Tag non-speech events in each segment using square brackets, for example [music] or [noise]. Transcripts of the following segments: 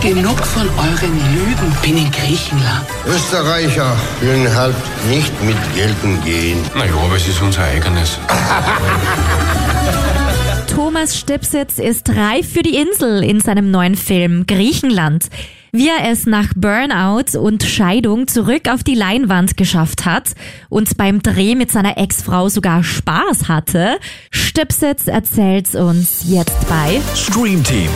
Genug von euren Lügen. Bin in Griechenland. Österreicher will halt nicht mit Gelten gehen. Naja, aber es ist unser eigenes. Thomas Stipsitz ist reif für die Insel in seinem neuen Film Griechenland. Wie er es nach Burnout und Scheidung zurück auf die Leinwand geschafft hat und beim Dreh mit seiner Ex-Frau sogar Spaß hatte, Stipsitz erzählt's uns jetzt bei Stream Team,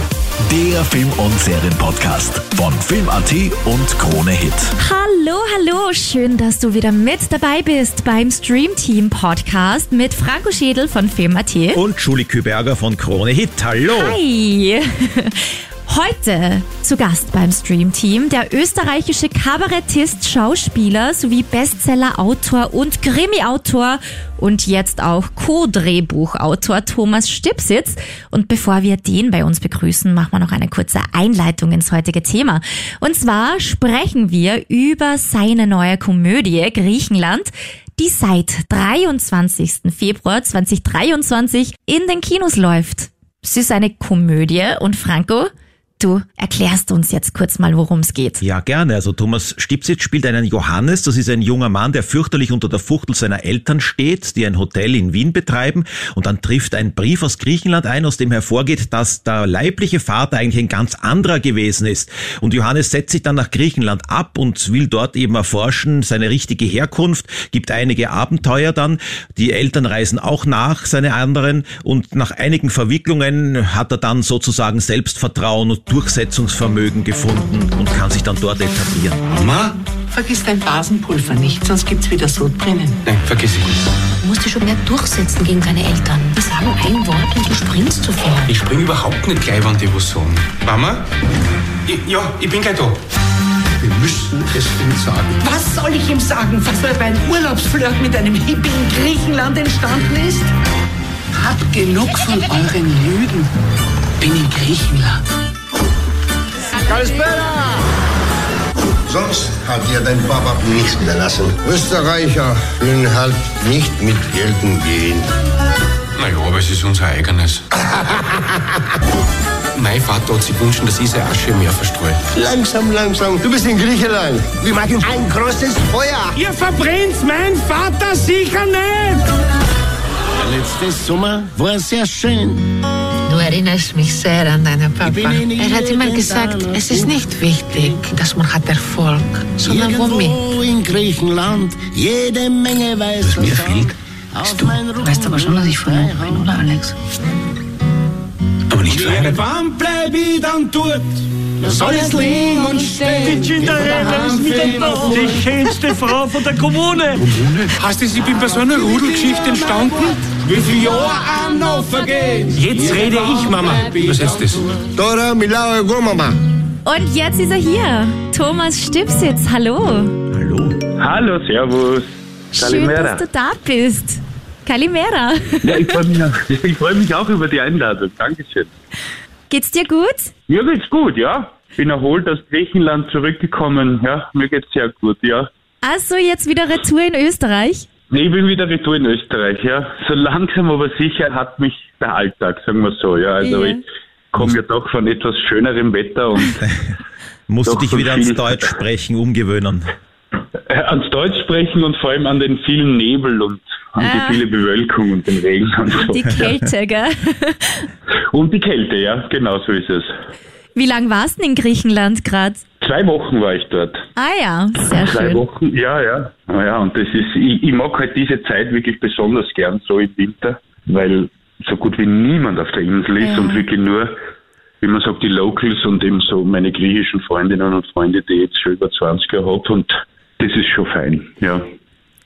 der Film- und Serienpodcast von Film.at und Krone Hit. Hallo, hallo, schön, dass du wieder mit dabei bist beim Stream Team Podcast mit Franco Schädel von Film.at. Und Julie Küberger von Krone Hit. Hallo. Hi! [laughs] Heute zu Gast beim Stream Team der österreichische Kabarettist, Schauspieler sowie Bestseller-Autor und Krimi-Autor und jetzt auch Co-Drehbuchautor Thomas Stipsitz. Und bevor wir den bei uns begrüßen, machen wir noch eine kurze Einleitung ins heutige Thema. Und zwar sprechen wir über seine neue Komödie Griechenland die seit 23. Februar 2023 in den Kinos läuft. Es ist eine Komödie und Franco, Du erklärst uns jetzt kurz mal, worum es geht. Ja, gerne. Also Thomas Stipsitz spielt einen Johannes. Das ist ein junger Mann, der fürchterlich unter der Fuchtel seiner Eltern steht, die ein Hotel in Wien betreiben. Und dann trifft ein Brief aus Griechenland ein, aus dem hervorgeht, dass der leibliche Vater eigentlich ein ganz anderer gewesen ist. Und Johannes setzt sich dann nach Griechenland ab und will dort eben erforschen, seine richtige Herkunft, gibt einige Abenteuer dann. Die Eltern reisen auch nach, seine anderen. Und nach einigen Verwicklungen hat er dann sozusagen Selbstvertrauen und Durchsetzungsvermögen gefunden und kann sich dann dort etablieren. Mama? Vergiss dein Basenpulver nicht, sonst gibt's wieder Sodbrennen. Nein, vergiss ich nicht. Du musst dich schon mehr durchsetzen gegen deine Eltern. Die sagen ein Wort und du springst sofort. Ich spring überhaupt nicht gleich, wenn die was sagen. Mama? Ich, ja, ich bin gleich da. Wir müssen es ihm sagen. Was soll ich ihm sagen, was bei einem Urlaubsflirt mit einem Hippie in Griechenland entstanden ist? Hab genug von euren Lügen. Bin in Griechenland. Sonst hat dir dein Papa nichts hinterlassen. Österreicher will halt nicht mit Gelten gehen. Naja, aber es ist unser eigenes. [laughs] mein Vater hat sich gewünscht, dass ich seine Asche im Meer verstreue. Langsam, langsam. Du bist in Griechenland. Wir machen ein großes Feuer. Ihr verbrennt mein Vater sicher nicht! Der letzte Sommer war sehr schön. Erinnerst mich sehr an deinen Papa. Er hat immer gesagt, es ist nicht wichtig, dass man hat Erfolg, sondern womit. In Griechenland, jede Menge weiß mir fehlt, bist du. Weißt aber schon, dass ich verlobt bin, oder Alex? Aber nicht verheiratet. Wann bleib ich dann dort? soll es liegen und stehen. Die Cinderella ist wieder da. Die schönste Frau von der Kommune. Kommune? Hast du, ich bin bei so einer Rudelgeschichte entstanden? Wie viel Jahre an noch vergehen? Jetzt rede ich, Mama. Was heißt das? Dora Milaue Go, Mama. Und jetzt ist er hier. Thomas Stipsitz, hallo. Hallo. Hallo, servus. Kalimera. Schön, dass du da bist. Kalimera. Ja, ich freue mich, freu mich auch über die Einladung. Dankeschön. Geht's dir gut? Mir geht's gut, ja. Bin erholt aus Griechenland zurückgekommen. Ja, mir geht's sehr gut, ja. Also jetzt wieder Retour in Österreich? Nee, Ich bin wieder retour in Österreich, ja. So langsam aber sicher hat mich der Alltag, sagen wir so, ja. Also Ja. ich komme ja doch von etwas schönerem Wetter und [laughs] Musst du dich wieder ans Deutsch sprechen umgewöhnen. Äh, ans Deutsch sprechen und vor allem an den vielen Nebel und an Ah. die viele Bewölkung und den Regen und so. Die Kälte, [laughs] gell? Und die Kälte, ja, genau so ist es. Wie lang warst du denn in Griechenland gerade? Zwei Wochen war ich dort. Ah ja, sehr Zwei schön. Wochen, ja, ja. Ah Ja, und das ist, ich, ich mag halt diese Zeit wirklich besonders gern, so im Winter, weil so gut wie niemand auf der Insel ist Ja. und wirklich nur, wie man sagt, die Locals und eben so meine griechischen Freundinnen und Freunde, die ich jetzt schon über 20 Jahre habe und das ist schon fein, ja.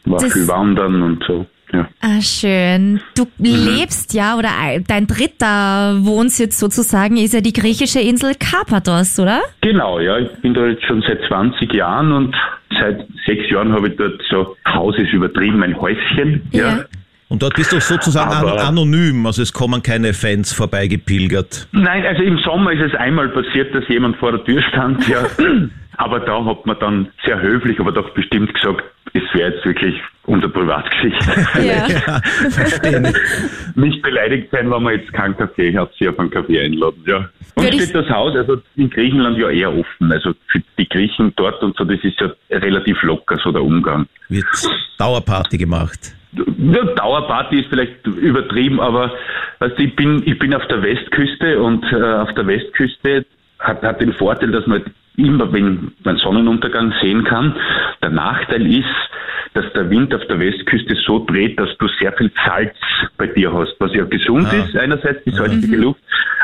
War Das- viel wandern und so, ja. Ah, schön. Du Mhm. lebst ja, oder dein dritter Wohnsitz sozusagen ist ja die griechische Insel Karpathos, oder? Genau, ja. Ich bin da jetzt schon seit 20 Jahren und seit sechs Jahren habe ich dort so, Haus ist übertrieben, ein Häuschen, ja. Ja. Und dort bist du sozusagen Aber- anonym, also es kommen keine Fans vorbeigepilgert. Nein, also im Sommer ist es einmal passiert, dass jemand vor der Tür stand, ja. [laughs] Aber da hat man dann sehr höflich, aber doch bestimmt gesagt, das wäre jetzt wirklich unser Privatgeschichte. [laughs] Ja. Verstehe nicht. [laughs] Nicht beleidigt sein, wenn wir jetzt keinen Kaffee hat, sie auf einen Kaffee einladen, ja. Und Würde steht das Haus, also in Griechenland ja eher offen. Also für die Griechen dort und so, das ist ja relativ locker, so der Umgang. Wird Dauerparty gemacht. Ja, Dauerparty ist vielleicht übertrieben, aber du, ich bin ich bin auf der Westküste und äh, auf der Westküste hat, hat den Vorteil, dass man immer, wenn man Sonnenuntergang sehen kann. Der Nachteil ist, dass der Wind auf der Westküste so dreht, dass du sehr viel Salz bei dir hast, was ja gesund Ah. ist, einerseits die salzige Luft,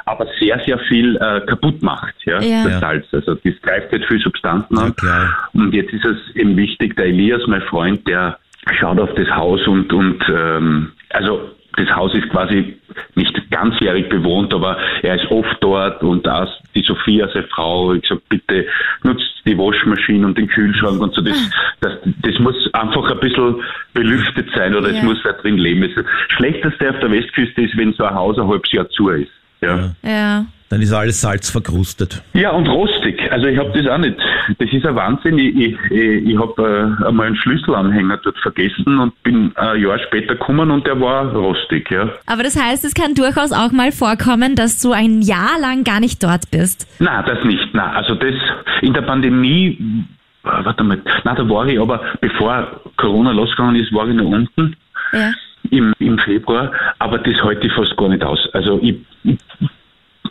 aber sehr, sehr viel äh, kaputt macht, ja, Ja. das Ja. Salz. Also das greift halt viel Substanzen an. klar. Und jetzt ist es eben wichtig, der Elias, mein Freund, der schaut auf das Haus und, und ähm, also das Haus ist quasi nicht ganzjährig bewohnt, aber er ist oft dort und auch die Sophia, seine Frau, ich gesagt, bitte nutzt die Waschmaschine und den Kühlschrank und so. Das, das, das muss einfach ein bisschen belüftet sein oder Ja. es muss wer drin leben. Das Schlechteste auf der Westküste ist, wenn so ein Haus ein halbes Jahr zu ist. Ja. Ja. Dann ist alles Salz verkrustet. Ja, und rostig. Also ich habe das auch nicht. Das ist ein Wahnsinn. Ich, ich, ich, habe äh, einmal einen Schlüsselanhänger dort vergessen und bin ein Jahr später gekommen und der war rostig. Ja. Aber das heißt, es kann durchaus auch mal vorkommen, dass du ein Jahr lang gar nicht dort bist. Na, das nicht. Na, also das in der Pandemie, warte mal, na, da war ich aber, bevor Corona losgegangen ist, war ich noch unten Ja. Im, im Februar, aber das halte ich fast gar nicht aus. Also ich, ich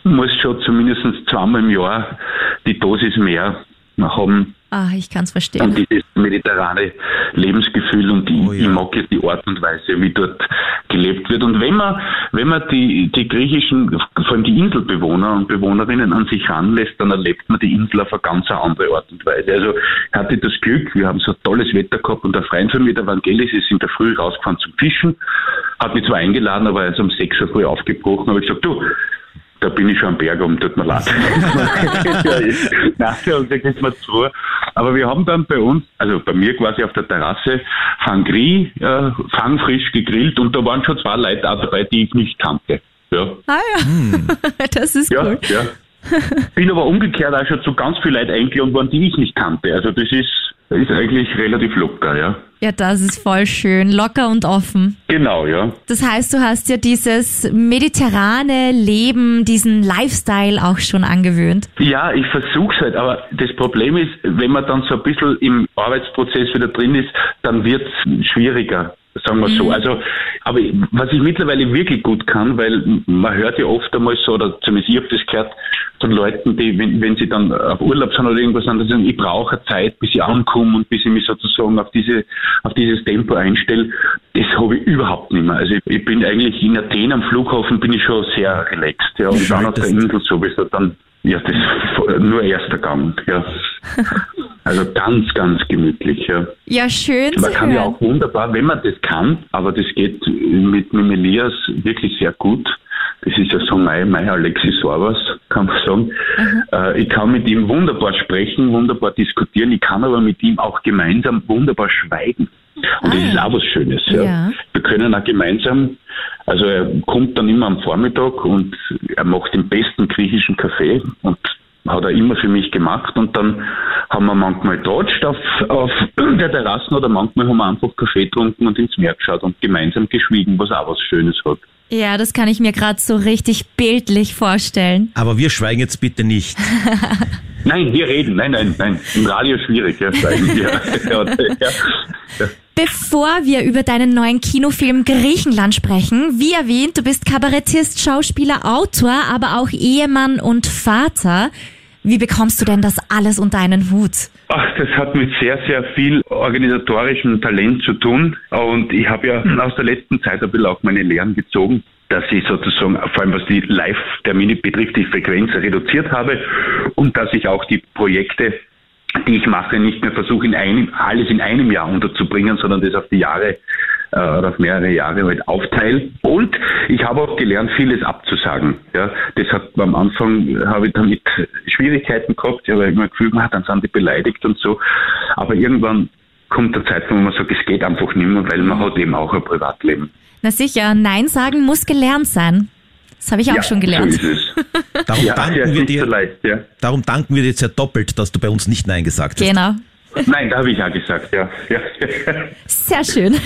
muss schon zumindest zweimal im Jahr die Dosis mehr haben Ah, ich kann's und verstehen. dieses mediterrane Lebensgefühl und die, Oh ja. ich mag jetzt die Art und Weise, wie dort gelebt wird. Und wenn man, wenn man die, die griechischen, vor allem die Inselbewohner und Bewohnerinnen an sich ranlässt, dann erlebt man die Insel auf eine ganz andere Art und Weise. Also ich hatte das Glück, wir haben so tolles Wetter gehabt und der Freund von mir, der Vangelis, ist in der Früh rausgefahren zum Fischen, hat mich zwar eingeladen, aber er ist um 6 Uhr früh aufgebrochen, habe ich gesagt, du, da bin ich schon am Berg um, tut mir leid. [laughs] Nein, das ist mir zu. Aber wir haben dann bei uns, also bei mir quasi auf der Terrasse, Fangri, äh, fangfrisch gegrillt und da waren schon zwei Leute auch dabei, die ich nicht kannte. Ja, Ah ja, [laughs] das ist ja, cool. ja. [laughs] Bin aber umgekehrt auch schon zu ganz vielen Leuten eingeladen worden, die ich nicht kannte. Also das ist, ist eigentlich relativ locker, ja. Ja, das ist voll schön, locker und offen. Genau, ja. Das heißt, du hast ja dieses mediterrane Leben, diesen Lifestyle auch schon angewöhnt. Ja, ich versuche es halt, aber das Problem ist, wenn man dann so ein bisschen im Arbeitsprozess wieder drin ist, dann wird es schwieriger, sagen wir so. Also, aber was ich mittlerweile wirklich gut kann, weil man hört ja oft einmal so, oder zumindest ich habe das gehört, von Leuten, die, wenn, wenn sie dann auf Urlaub sind oder irgendwas anderes, sagen, ich brauche Zeit, bis ich ankomme und bis ich mich sozusagen auf diese, auf dieses Tempo einstelle. Das habe ich überhaupt nicht mehr. Also ich, ich bin eigentlich in Athen am Flughafen bin ich schon sehr relaxed, ja, und dann auf der Insel sowieso dann, ja, das [laughs] nur erster Gang, ja. Also ganz, ganz gemütlich, ja. Ja, schön Man kann ja hören. auch wunderbar, wenn man das kann, aber das geht mit, mit dem Elias wirklich sehr gut. Das ist ja so mein, mein Alexis Sorbas, kann man sagen. Äh, ich kann mit ihm wunderbar sprechen, wunderbar diskutieren. Ich kann aber mit ihm auch gemeinsam wunderbar schweigen. Und das Ah. ist auch was Schönes. Ja. Ja. Wir können auch gemeinsam, also er kommt dann immer am Vormittag und er macht den besten griechischen Kaffee und hat er immer für mich gemacht und dann haben wir manchmal dodged auf, auf [clears throat] der Terrasse oder manchmal haben wir einfach Kaffee getrunken und ins Meer geschaut und gemeinsam geschwiegen, was auch was Schönes hat. Ja, das kann ich mir gerade so richtig bildlich vorstellen. Aber wir schweigen jetzt bitte nicht. [laughs] Nein, wir reden, nein, nein, nein, im Radio schwierig, ja, schweigen wir. [laughs] [laughs] ja, ja, ja. Bevor wir über deinen neuen Kinofilm Griechenland sprechen, wie erwähnt, du bist Kabarettist, Schauspieler, Autor, aber auch Ehemann und Vater. Wie bekommst du denn das alles unter einen Hut? Ach, das hat mit sehr, sehr viel organisatorischem Talent zu tun. Und ich habe ja aus der letzten Zeit ein bisschen auch meine Lehren gezogen, dass ich sozusagen, vor allem was die Live-Termine betrifft, die Frequenz reduziert habe und dass ich auch die Projekte, die ich mache, nicht mehr versuche, in einem, alles in einem Jahr unterzubringen, sondern das auf die Jahre äh, oder auf mehrere Jahre halt aufteile. Und ich habe auch gelernt, vieles abzusagen. Ja, das hat am Anfang habe ich damit Schwierigkeiten gehabt. Ich habe immer gefühlt, man, dann sind die beleidigt und so. Aber irgendwann kommt der Zeitpunkt, wo man sagt, es geht einfach nicht mehr, weil man hat eben auch ein Privatleben. Na sicher, Nein sagen muss gelernt sein. Das habe ich auch schon gelernt. So. [laughs] Darum, Ja, danken wir nicht so dir, leicht, ja. darum danken wir dir jetzt ja doppelt, dass du bei uns nicht Nein gesagt hast. Genau. Nein, da habe ich ja gesagt, ja. ja. Sehr schön.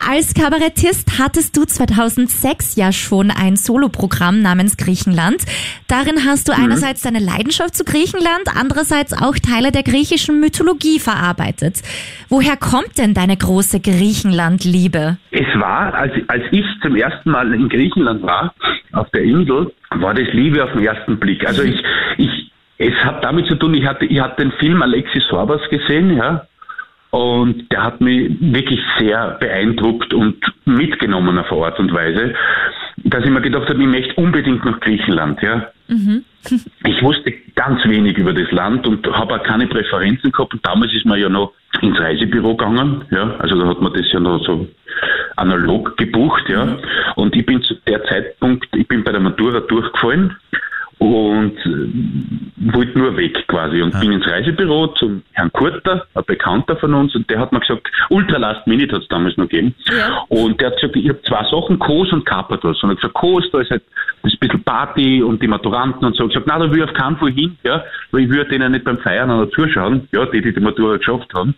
Als Kabarettist hattest du 2006 ja schon ein Soloprogramm namens Griechenland. Darin hast du einerseits deine Leidenschaft zu Griechenland, andererseits auch Teile der griechischen Mythologie verarbeitet. Woher kommt denn deine große Griechenland-Liebe? Es war, als, als ich zum ersten Mal in Griechenland war, auf der Insel, war das Liebe auf den ersten Blick. Also ich, ich, es hat damit zu tun, ich hatte, ich hatte den Film Alexis Sorbas gesehen, ja, und der hat mich wirklich sehr beeindruckt und mitgenommen auf eine Art und Weise, dass ich mir gedacht habe, ich möchte unbedingt nach Griechenland, ja. Mhm. Ich wusste ganz wenig über das Land und habe auch keine Präferenzen gehabt. Und damals ist man ja noch ins Reisebüro gegangen, ja. Also da hat man das ja noch so analog gebucht, ja. Und ich bin zu der Zeitpunkt, ich bin bei der Matura durchgefallen und äh, wollte nur weg quasi und bin ins Reisebüro zum Herrn Kurter, ein Bekannter von uns, und der hat mir gesagt, Ultra Last Minute hat es damals noch gegeben. Ja. Und der hat gesagt, ich habe zwei Sachen, Kos und Carpathos. Und er hat gesagt, Kos, da ist halt das ist ein bisschen Party und die Maturanten und so. Ich habe gesagt, nein, da will ich auf keinen Fall hin, ja, weil ich würde denen nicht beim Feiern oder zuschauen, ja, die, die die Matura geschafft haben.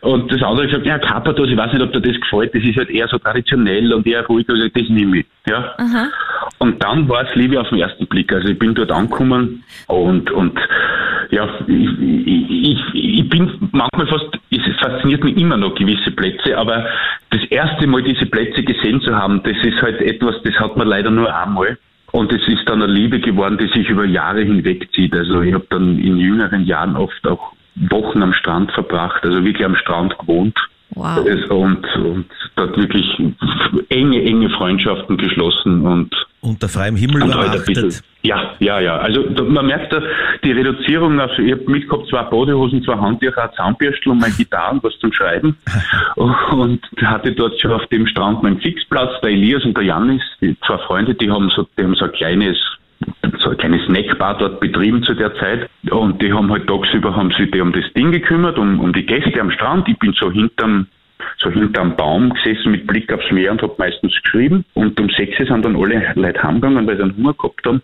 Und das andere gesagt, ja, Carpathos, ich weiß nicht, ob dir das gefällt, das ist halt eher so traditionell und eher ruhig, also das nehme ich, ja. Aha. Und dann war es Liebe auf den ersten Blick. Also ich bin dort angekommen und, und ja, ich, ich, ich, bin manchmal fast, es fasziniert mich immer noch gewisse Plätze, aber das erste Mal diese Plätze gesehen zu haben, das ist halt etwas, das hat man leider nur einmal. Und es ist dann eine Liebe geworden, die sich über Jahre hinweg zieht. Also ich habe dann in jüngeren Jahren oft auch Wochen am Strand verbracht, also wirklich am Strand gewohnt. Wow. Und, und dort wirklich enge, enge Freundschaften geschlossen und Unter freiem Himmel und halt ein bisschen, übernachtet. ja, ja, ja. Also da, man merkt da die Reduzierung. Also ich habe mitgehabt zwei Badehosen, zwei Handtücher, ein Zahnbürstel und meine Gitarre und was zum Schreiben. [laughs] Und hatte dort schon auf dem Strand meinen Fixplatz. Der Elias und der Janis, die zwei Freunde, die haben so, die haben so ein kleines so ein kleines Snackbar dort betrieben zu der Zeit und die haben halt tagsüber haben sich die um das Ding gekümmert, um, um die Gäste am Strand. Ich bin so hinterm so hinterm Baum gesessen mit Blick aufs Meer und habe meistens geschrieben. Und um sechs sind dann alle Leute heimgegangen, weil sie einen Hunger gehabt haben.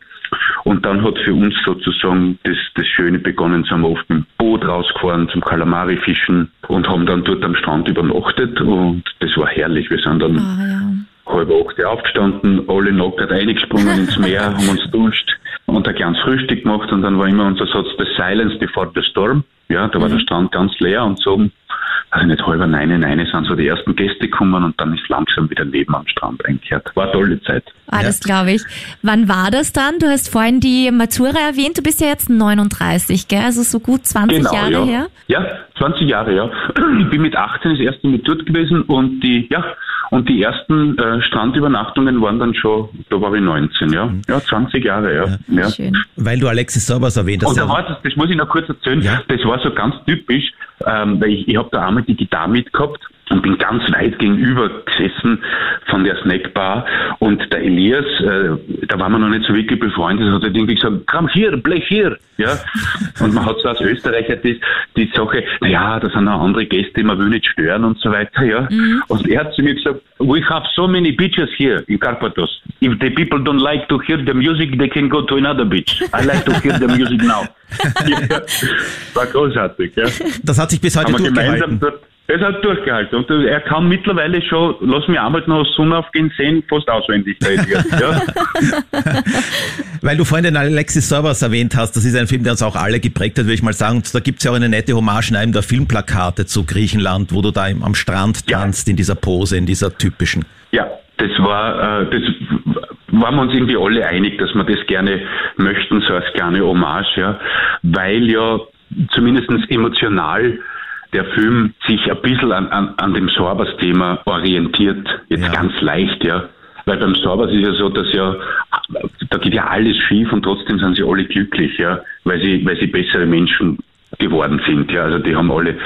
Und dann hat für uns sozusagen das, das Schöne begonnen. Sind wir oft mit dem Boot rausgefahren zum Kalamari fischen und haben dann dort am Strand übernachtet. Und das war herrlich. Wir sind dann Ah, ja. Halb acht aufgestanden, alle nackert eingesprungen ins Meer, haben uns duscht und ein kleines Frühstück gemacht und dann war immer unser Satz, the silence before the storm. Ja, da war der Strand ganz leer und so, also nicht halber nein, nein, sind so die ersten Gäste gekommen und dann ist langsam wieder Leben am Strand eingekehrt. War eine tolle Zeit. Ah, das glaube ich. Wann war das dann? Du hast vorhin die Matura erwähnt. Du bist ja jetzt 39, gell? Also so gut 20 Jahre ja. her. Ja, 20 Jahre, ja. Ich bin mit 18 das erste Mal dort gewesen und die, ja, und die ersten äh, Strandübernachtungen waren dann schon, da war ich 19, ja. Ja, 20 Jahre, ja. ja. Schön. Weil du Alexis Sorbas erwähnt hast. Und da ja. war das, das muss ich noch kurz erzählen, Ja. das war so ganz typisch, ähm, weil ich, ich habe da einmal die Gitarre mitgehabt und bin ganz weit gegenüber gesessen von der Snackbar und der Elias, äh, da waren wir noch nicht so wirklich befreundet, hat halt irgendwie gesagt, komm hier, blech hier, ja. [laughs] Und man hat so als Österreicher die, die Sache, naja, da sind noch andere Gäste, man will nicht stören und so weiter, ja. Und er hat zu mir gesagt, we have so many beaches here in Karpathos. If the people don't like to hear the music, they can go to another beach. I like to hear the music now. [laughs] ja, war großartig, ja. Das hat sich bis heute Haben durchgehalten. Es hat durchgehalten. Und er kann mittlerweile schon, lass mich einmal noch Sonnenaufgehen sehen, fast auswendig. [laughs] Ja. Weil du vorhin den Alexis Sorbas erwähnt hast, das ist ein Film, der uns auch alle geprägt hat, würde ich mal sagen. Und da gibt's ja auch eine nette Hommage in einem der Filmplakate zu Griechenland, wo du da im, am Strand Ja. tanzt, in dieser Pose, in dieser typischen. Ja, das war, äh, das waren wir uns irgendwie alle einig, dass wir das gerne möchten, so als kleine Hommage, ja, weil ja zumindest emotional der Film sich ein bisschen an, an, an dem Sorbas-Thema orientiert, jetzt Ja. ganz leicht, ja. Weil beim Sorbas ist ja so, dass ja, da geht ja alles schief und trotzdem sind sie alle glücklich, ja, weil sie, weil sie bessere Menschen geworden sind. Ja, also die haben alle,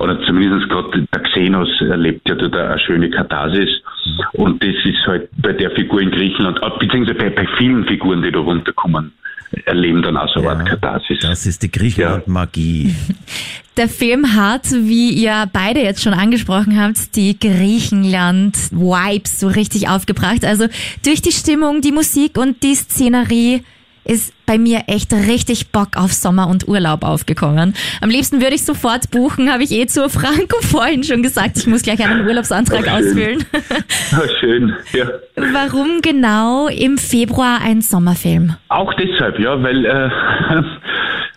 oder zumindest gerade der Xenos erlebt ja dort eine schöne Katharsis. Und das ist halt bei der Figur in Griechenland, äh, beziehungsweise bei, bei vielen Figuren, die da runterkommen, erleben dann auch so eine Art Katharsis. Das ist die Griechenland-Magie. [laughs] Der Film hat, wie ihr beide jetzt schon angesprochen habt, die Griechenland-Vibes so richtig aufgebracht. Also durch die Stimmung, die Musik und die Szenerie ist bei mir echt richtig Bock auf Sommer und Urlaub aufgekommen. Am liebsten würde ich sofort buchen, habe ich eh zu Franco [laughs] vorhin schon gesagt. Ich muss gleich einen Urlaubsantrag Oh, ausfüllen. [laughs] Ja, schön, ja. Warum genau im Februar ein Sommerfilm? Auch deshalb, ja, weil, äh,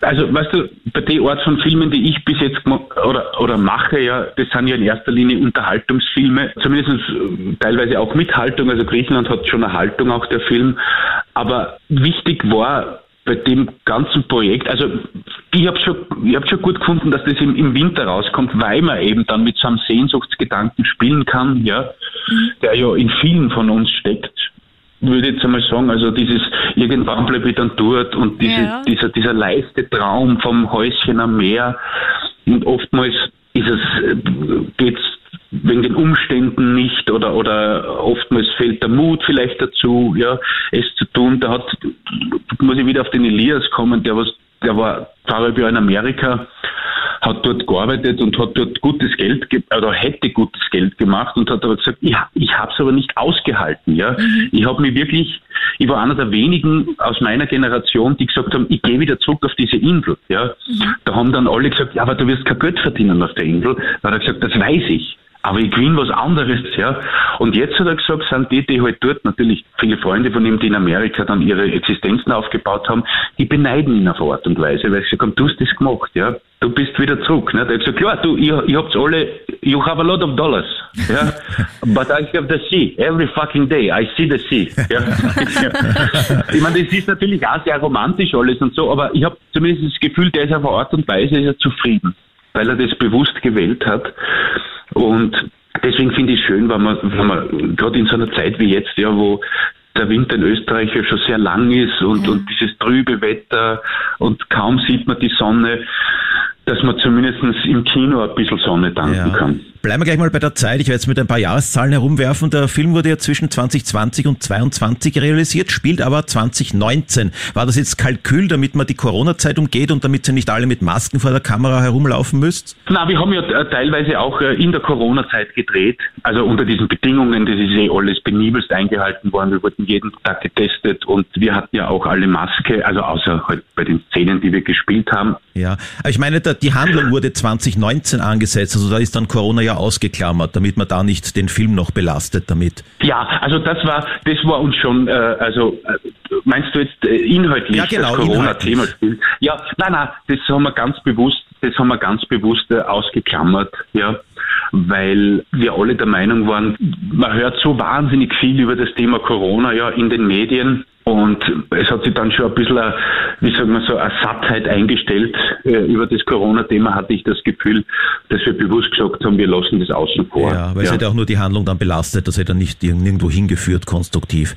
[laughs] also, weißt du, bei der Art von Filmen, die ich bis jetzt oder, oder mache, ja, das sind ja in erster Linie Unterhaltungsfilme, zumindest äh, teilweise auch mit Haltung, also Griechenland hat schon eine Haltung, auch der Film, aber wichtig war, bei dem ganzen Projekt, also ich habe schon, ich hab schon gut gefunden, dass das im, im Winter rauskommt, weil man eben dann mit so einem Sehnsuchtsgedanken spielen kann, ja, der ja in vielen von uns steckt würde ich jetzt einmal sagen, also dieses irgendwann bleibe ich dann dort und diese, Ja. dieser, dieser leiste Traum vom Häuschen am Meer und oftmals ist es, äh, geht's wegen den Umständen nicht oder, oder oftmals fehlt der Mut vielleicht dazu, ja, es zu tun. Da hat, muss ich wieder auf den Elias kommen, der was, der war zweieinhalb Jahre in Amerika, hat dort gearbeitet und hat dort gutes Geld, ge oder hätte gutes Geld gemacht und hat aber gesagt, ich, ich habe es aber nicht ausgehalten. Ja, ich habe mich wirklich, ich war einer der wenigen aus meiner Generation, die gesagt haben, ich gehe wieder zurück auf diese Insel. Ja, da haben dann alle gesagt, ja, aber du wirst kein Geld verdienen auf der Insel. Da hat er gesagt, das weiß ich. Aber ich gewinne was anderes, ja. Und jetzt hat er gesagt, sind die, die halt dort natürlich viele Freunde von ihm, die in Amerika dann ihre Existenzen aufgebaut haben, die beneiden ihn auf eine Art und Weise, weil sie sagen, du hast das gemacht, ja. Du bist wieder zurück. Ne? Der hat gesagt, ja, du, ihr, ihr habt alle, you have a lot of dollars, ja. [laughs] But I have the sea every fucking day. I see the sea. Ja. [laughs] ich meine, das ist natürlich auch sehr romantisch alles und so, aber ich habe zumindest das Gefühl, der ist auf eine Art und Weise ist er zufrieden, weil er das bewusst gewählt hat. Und deswegen finde ich es schön, wenn man, wenn man gerade in so einer Zeit wie jetzt, ja, wo der Winter in Österreich ja schon sehr lang ist und, und dieses trübe Wetter und kaum sieht man die Sonne, dass man zumindest im Kino ein bisschen Sonne tanken Ja. kann. Bleiben wir gleich mal bei der Zeit. Ich werde jetzt mit ein paar Jahreszahlen herumwerfen. Der Film wurde ja zwischen 2020 und 2022 realisiert, spielt aber 2019. War das jetzt Kalkül, damit man die Corona-Zeit umgeht und damit ihr nicht alle mit Masken vor der Kamera herumlaufen müsst? Na, wir haben ja äh, teilweise auch äh, in der Corona-Zeit gedreht, also unter diesen Bedingungen, das ist eh alles penibelst eingehalten worden. Wir wurden jeden Tag getestet und wir hatten ja auch alle Maske, also außer halt bei den Szenen, die wir gespielt haben. Ja, aber ich meine, die Handlung wurde 2019 angesetzt, also da ist dann Corona ja ausgeklammert, damit man da nicht den Film noch belastet damit. Ja, also das war, das war uns schon, äh, also äh, meinst du jetzt äh, inhaltlich Ja, genau, das Corona-Thema? Ja, nein, nein, das haben wir ganz bewusst, das haben wir ganz bewusst äh, ausgeklammert, ja, weil wir alle der Meinung waren, man hört so wahnsinnig viel über das Thema Corona ja in den Medien. Und es hat sich dann schon ein bisschen, eine, wie sagen wir so, eine Sattheit eingestellt äh, über das Corona-Thema, hatte ich das Gefühl, dass wir bewusst gesagt haben, wir lassen das außen vor. Ja, weil es hätte auch nur die Handlung dann belastet, das hätte dann nicht ir- nirgendwo hingeführt, konstruktiv.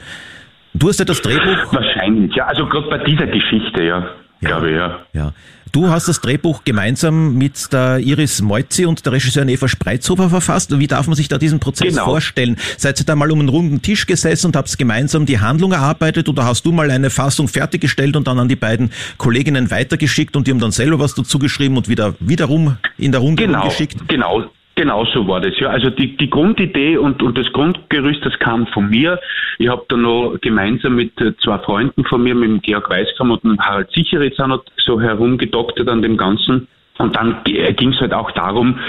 Du hast ja das Drehbuch. Wahrscheinlich, ja. Also gerade bei dieser Geschichte, ja, glaube ich, ja. Ja. Du hast das Drehbuch gemeinsam mit der Iris Moizzi und der Regisseurin Eva Spreizhofer verfasst. Wie darf man sich da diesen Prozess Genau. vorstellen? Seid ihr da mal um einen runden Tisch gesessen und habt gemeinsam die Handlung erarbeitet oder hast du mal eine Fassung fertiggestellt und dann an die beiden Kolleginnen weitergeschickt und die haben dann selber was dazu geschrieben und wieder wiederum in der Runde Genau, geschickt? genau. Genau so war das, ja. Also die, die Grundidee und, und das Grundgerüst, das kam von mir. Ich habe da noch gemeinsam mit äh, zwei Freunden von mir, mit dem Georg Weißkamm und dem Harald Sicheritz auch noch so herumgedoktert an dem Ganzen. Und dann ging es halt auch darum,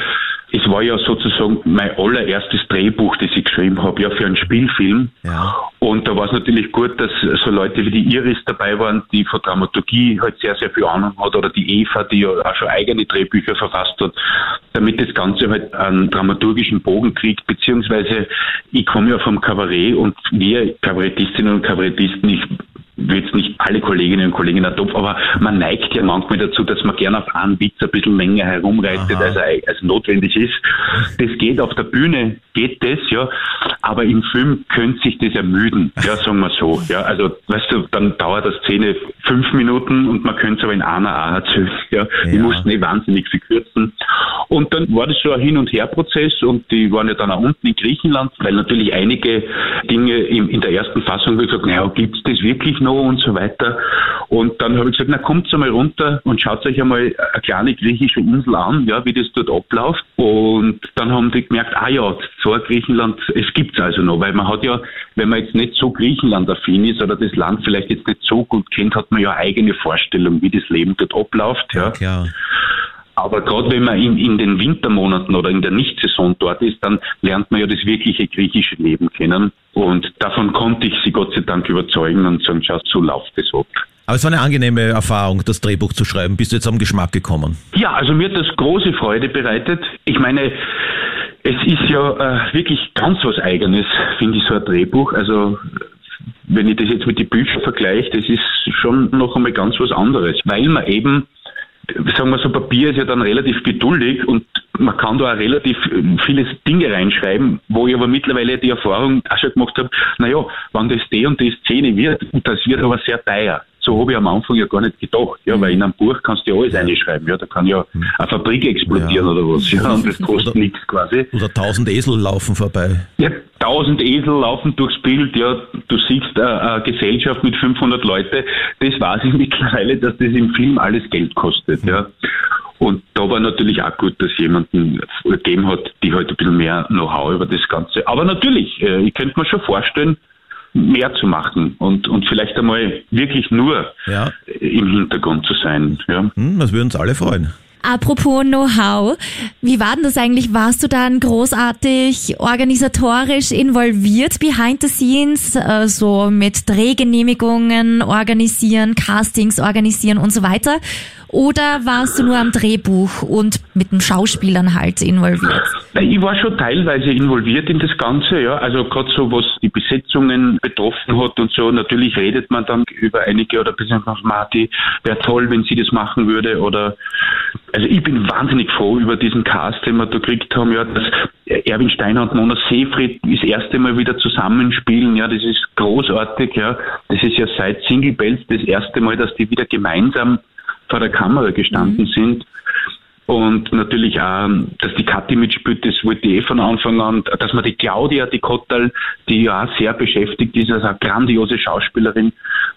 es war ja sozusagen mein allererstes Drehbuch, das ich geschrieben habe, ja, für einen Spielfilm. Ja. Und da war es natürlich gut, dass so Leute wie die Iris dabei waren, die von Dramaturgie halt sehr, sehr viel Ahnung hat, oder die Eva, die ja auch schon eigene Drehbücher verfasst hat, damit das Ganze halt einen dramaturgischen Bogen kriegt, beziehungsweise ich komme ja vom Kabarett und wir Kabarettistinnen und Kabarettisten, ich will jetzt nicht alle Kolleginnen und Kollegen top, aber man neigt ja manchmal dazu, dass man gerne auf einen Witz ein bisschen länger herumreitet, als, er- als notwendig ist. Das geht auf der Bühne, geht das, ja, aber im Film könnte sich das ermüden, ja, sagen wir so. Ja, also, weißt du, dann dauert das Szene fünf Minuten und man könnte es aber in einer auch erzählen, ja. Die Ja. mussten eh wahnsinnig viel kürzen. Und dann war das so ein Hin- und Her-Prozess und die waren ja dann auch unten in Griechenland, weil natürlich einige Dinge in, in der ersten Fassung gesagt, naja, gibt's das wirklich noch und so weiter. Und dann habe ich gesagt, na kommt einmal runter und schaut euch einmal eine kleine griechische Insel an, ja, wie das dort abläuft. Und dann haben die gemerkt, ah ja, so Griechenland, es gibt's also noch, weil man hat ja, wenn man jetzt nicht so Griechenland-affin ist oder das Land vielleicht jetzt nicht so gut kennt, hat man ja eigene Vorstellung, wie das Leben dort abläuft. Ja. Klar. Aber gerade wenn man in, in den Wintermonaten oder in der Nichtsaison dort ist, dann lernt man ja das wirkliche griechische Leben kennen. Und davon konnte ich sie Gott sei Dank überzeugen und sagen, schau, so läuft es ab. Aber es war eine angenehme Erfahrung, das Drehbuch zu schreiben. Bist du jetzt am Geschmack gekommen? Ja, also mir hat das große Freude bereitet. Ich meine, es ist ja äh, wirklich ganz was Eigenes, finde ich, so ein Drehbuch. Also wenn ich das jetzt mit den Büchern vergleiche, das ist schon noch einmal ganz was anderes, weil man eben sagen wir so, Papier ist ja dann relativ geduldig und man kann da auch relativ viele Dinge reinschreiben, wo ich aber mittlerweile die Erfahrung auch schon gemacht habe, naja, wenn das die und die Szene wird, das wird aber sehr teuer. So habe ich am Anfang ja gar nicht gedacht, ja, weil in einem Buch kannst du ja alles reinschreiben, ja, da kann ja eine Fabrik explodieren Ja. oder was, ja, und das kostet nichts quasi. Oder tausend Esel laufen vorbei. Ja, tausend Esel laufen durchs Bild, ja, du siehst äh, eine Gesellschaft mit 500 Leute, das weiß ich [laughs] mittlerweile, dass das im Film alles Geld kostet, ja. Und da war natürlich auch gut, dass jemanden gegeben hat, die halt ein bisschen mehr Know-how über das Ganze. Aber natürlich, äh, ich könnte mir schon vorstellen, mehr zu machen und, und vielleicht einmal wirklich nur Ja. im Hintergrund zu sein, ja. Hm, das würde uns alle freuen. Apropos Know-how, wie war denn das eigentlich? Warst du dann großartig organisatorisch involviert behind the scenes, äh, so mit Drehgenehmigungen organisieren, Castings organisieren und so weiter? Oder warst du nur am Drehbuch und mit den Schauspielern halt involviert? Ich war schon teilweise involviert in das Ganze, ja. Also gerade so, was die Besetzungen betroffen hat und so. Natürlich redet man dann über einige oder beziehungsweise Marti, wäre toll, wenn sie das machen würde. Oder also ich bin wahnsinnig froh über diesen Cast, den wir da gekriegt haben, ja, dass Erwin Steiner und Mona Seefried das erste Mal wieder zusammenspielen, ja, das ist großartig, ja. Das ist ja seit Single Bells das erste Mal, dass die wieder gemeinsam vor der Kamera gestanden sind. Und natürlich auch, dass die Kathi mitspielt, das wollte ich eh von Anfang an, dass man die Claudia, die Kottal, die ja auch sehr beschäftigt ist, also eine grandiose Schauspielerin,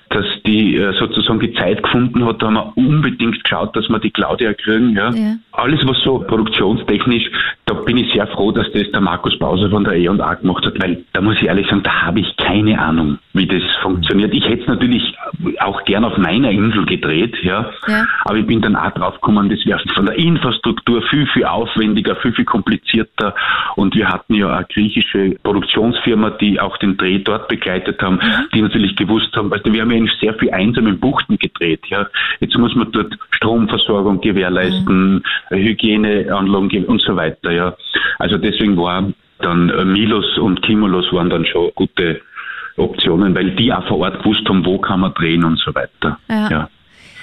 dass die äh, sozusagen die Zeit gefunden hat, da haben wir unbedingt geschaut, dass wir die Claudia kriegen. Ja. Ja. Alles, was so produktionstechnisch, da bin ich sehr froh, dass das der Markus Bauser von der E&A gemacht hat, weil da muss ich ehrlich sagen, da habe ich keine Ahnung, wie das funktioniert. Ich hätte es natürlich auch gern auf meiner Insel gedreht, ja. Ja. Aber ich bin dann auch drauf gekommen, das wäre von der Infrastruktur viel, viel aufwendiger, viel, viel komplizierter. Und wir hatten ja eine griechische Produktionsfirma, die auch den Dreh dort begleitet haben, die natürlich gewusst haben, weißt du, wir haben ja in sehr viel einsamen Buchten gedreht, ja. Jetzt muss man dort Stromversorgung gewährleisten, Hygieneanlagen ge- und so weiter, ja. Also deswegen war dann äh, Milos und Kimulos waren dann schon gute Optionen, weil die auch vor Ort gewusst haben, wo kann man drehen und so weiter. Ja. ja.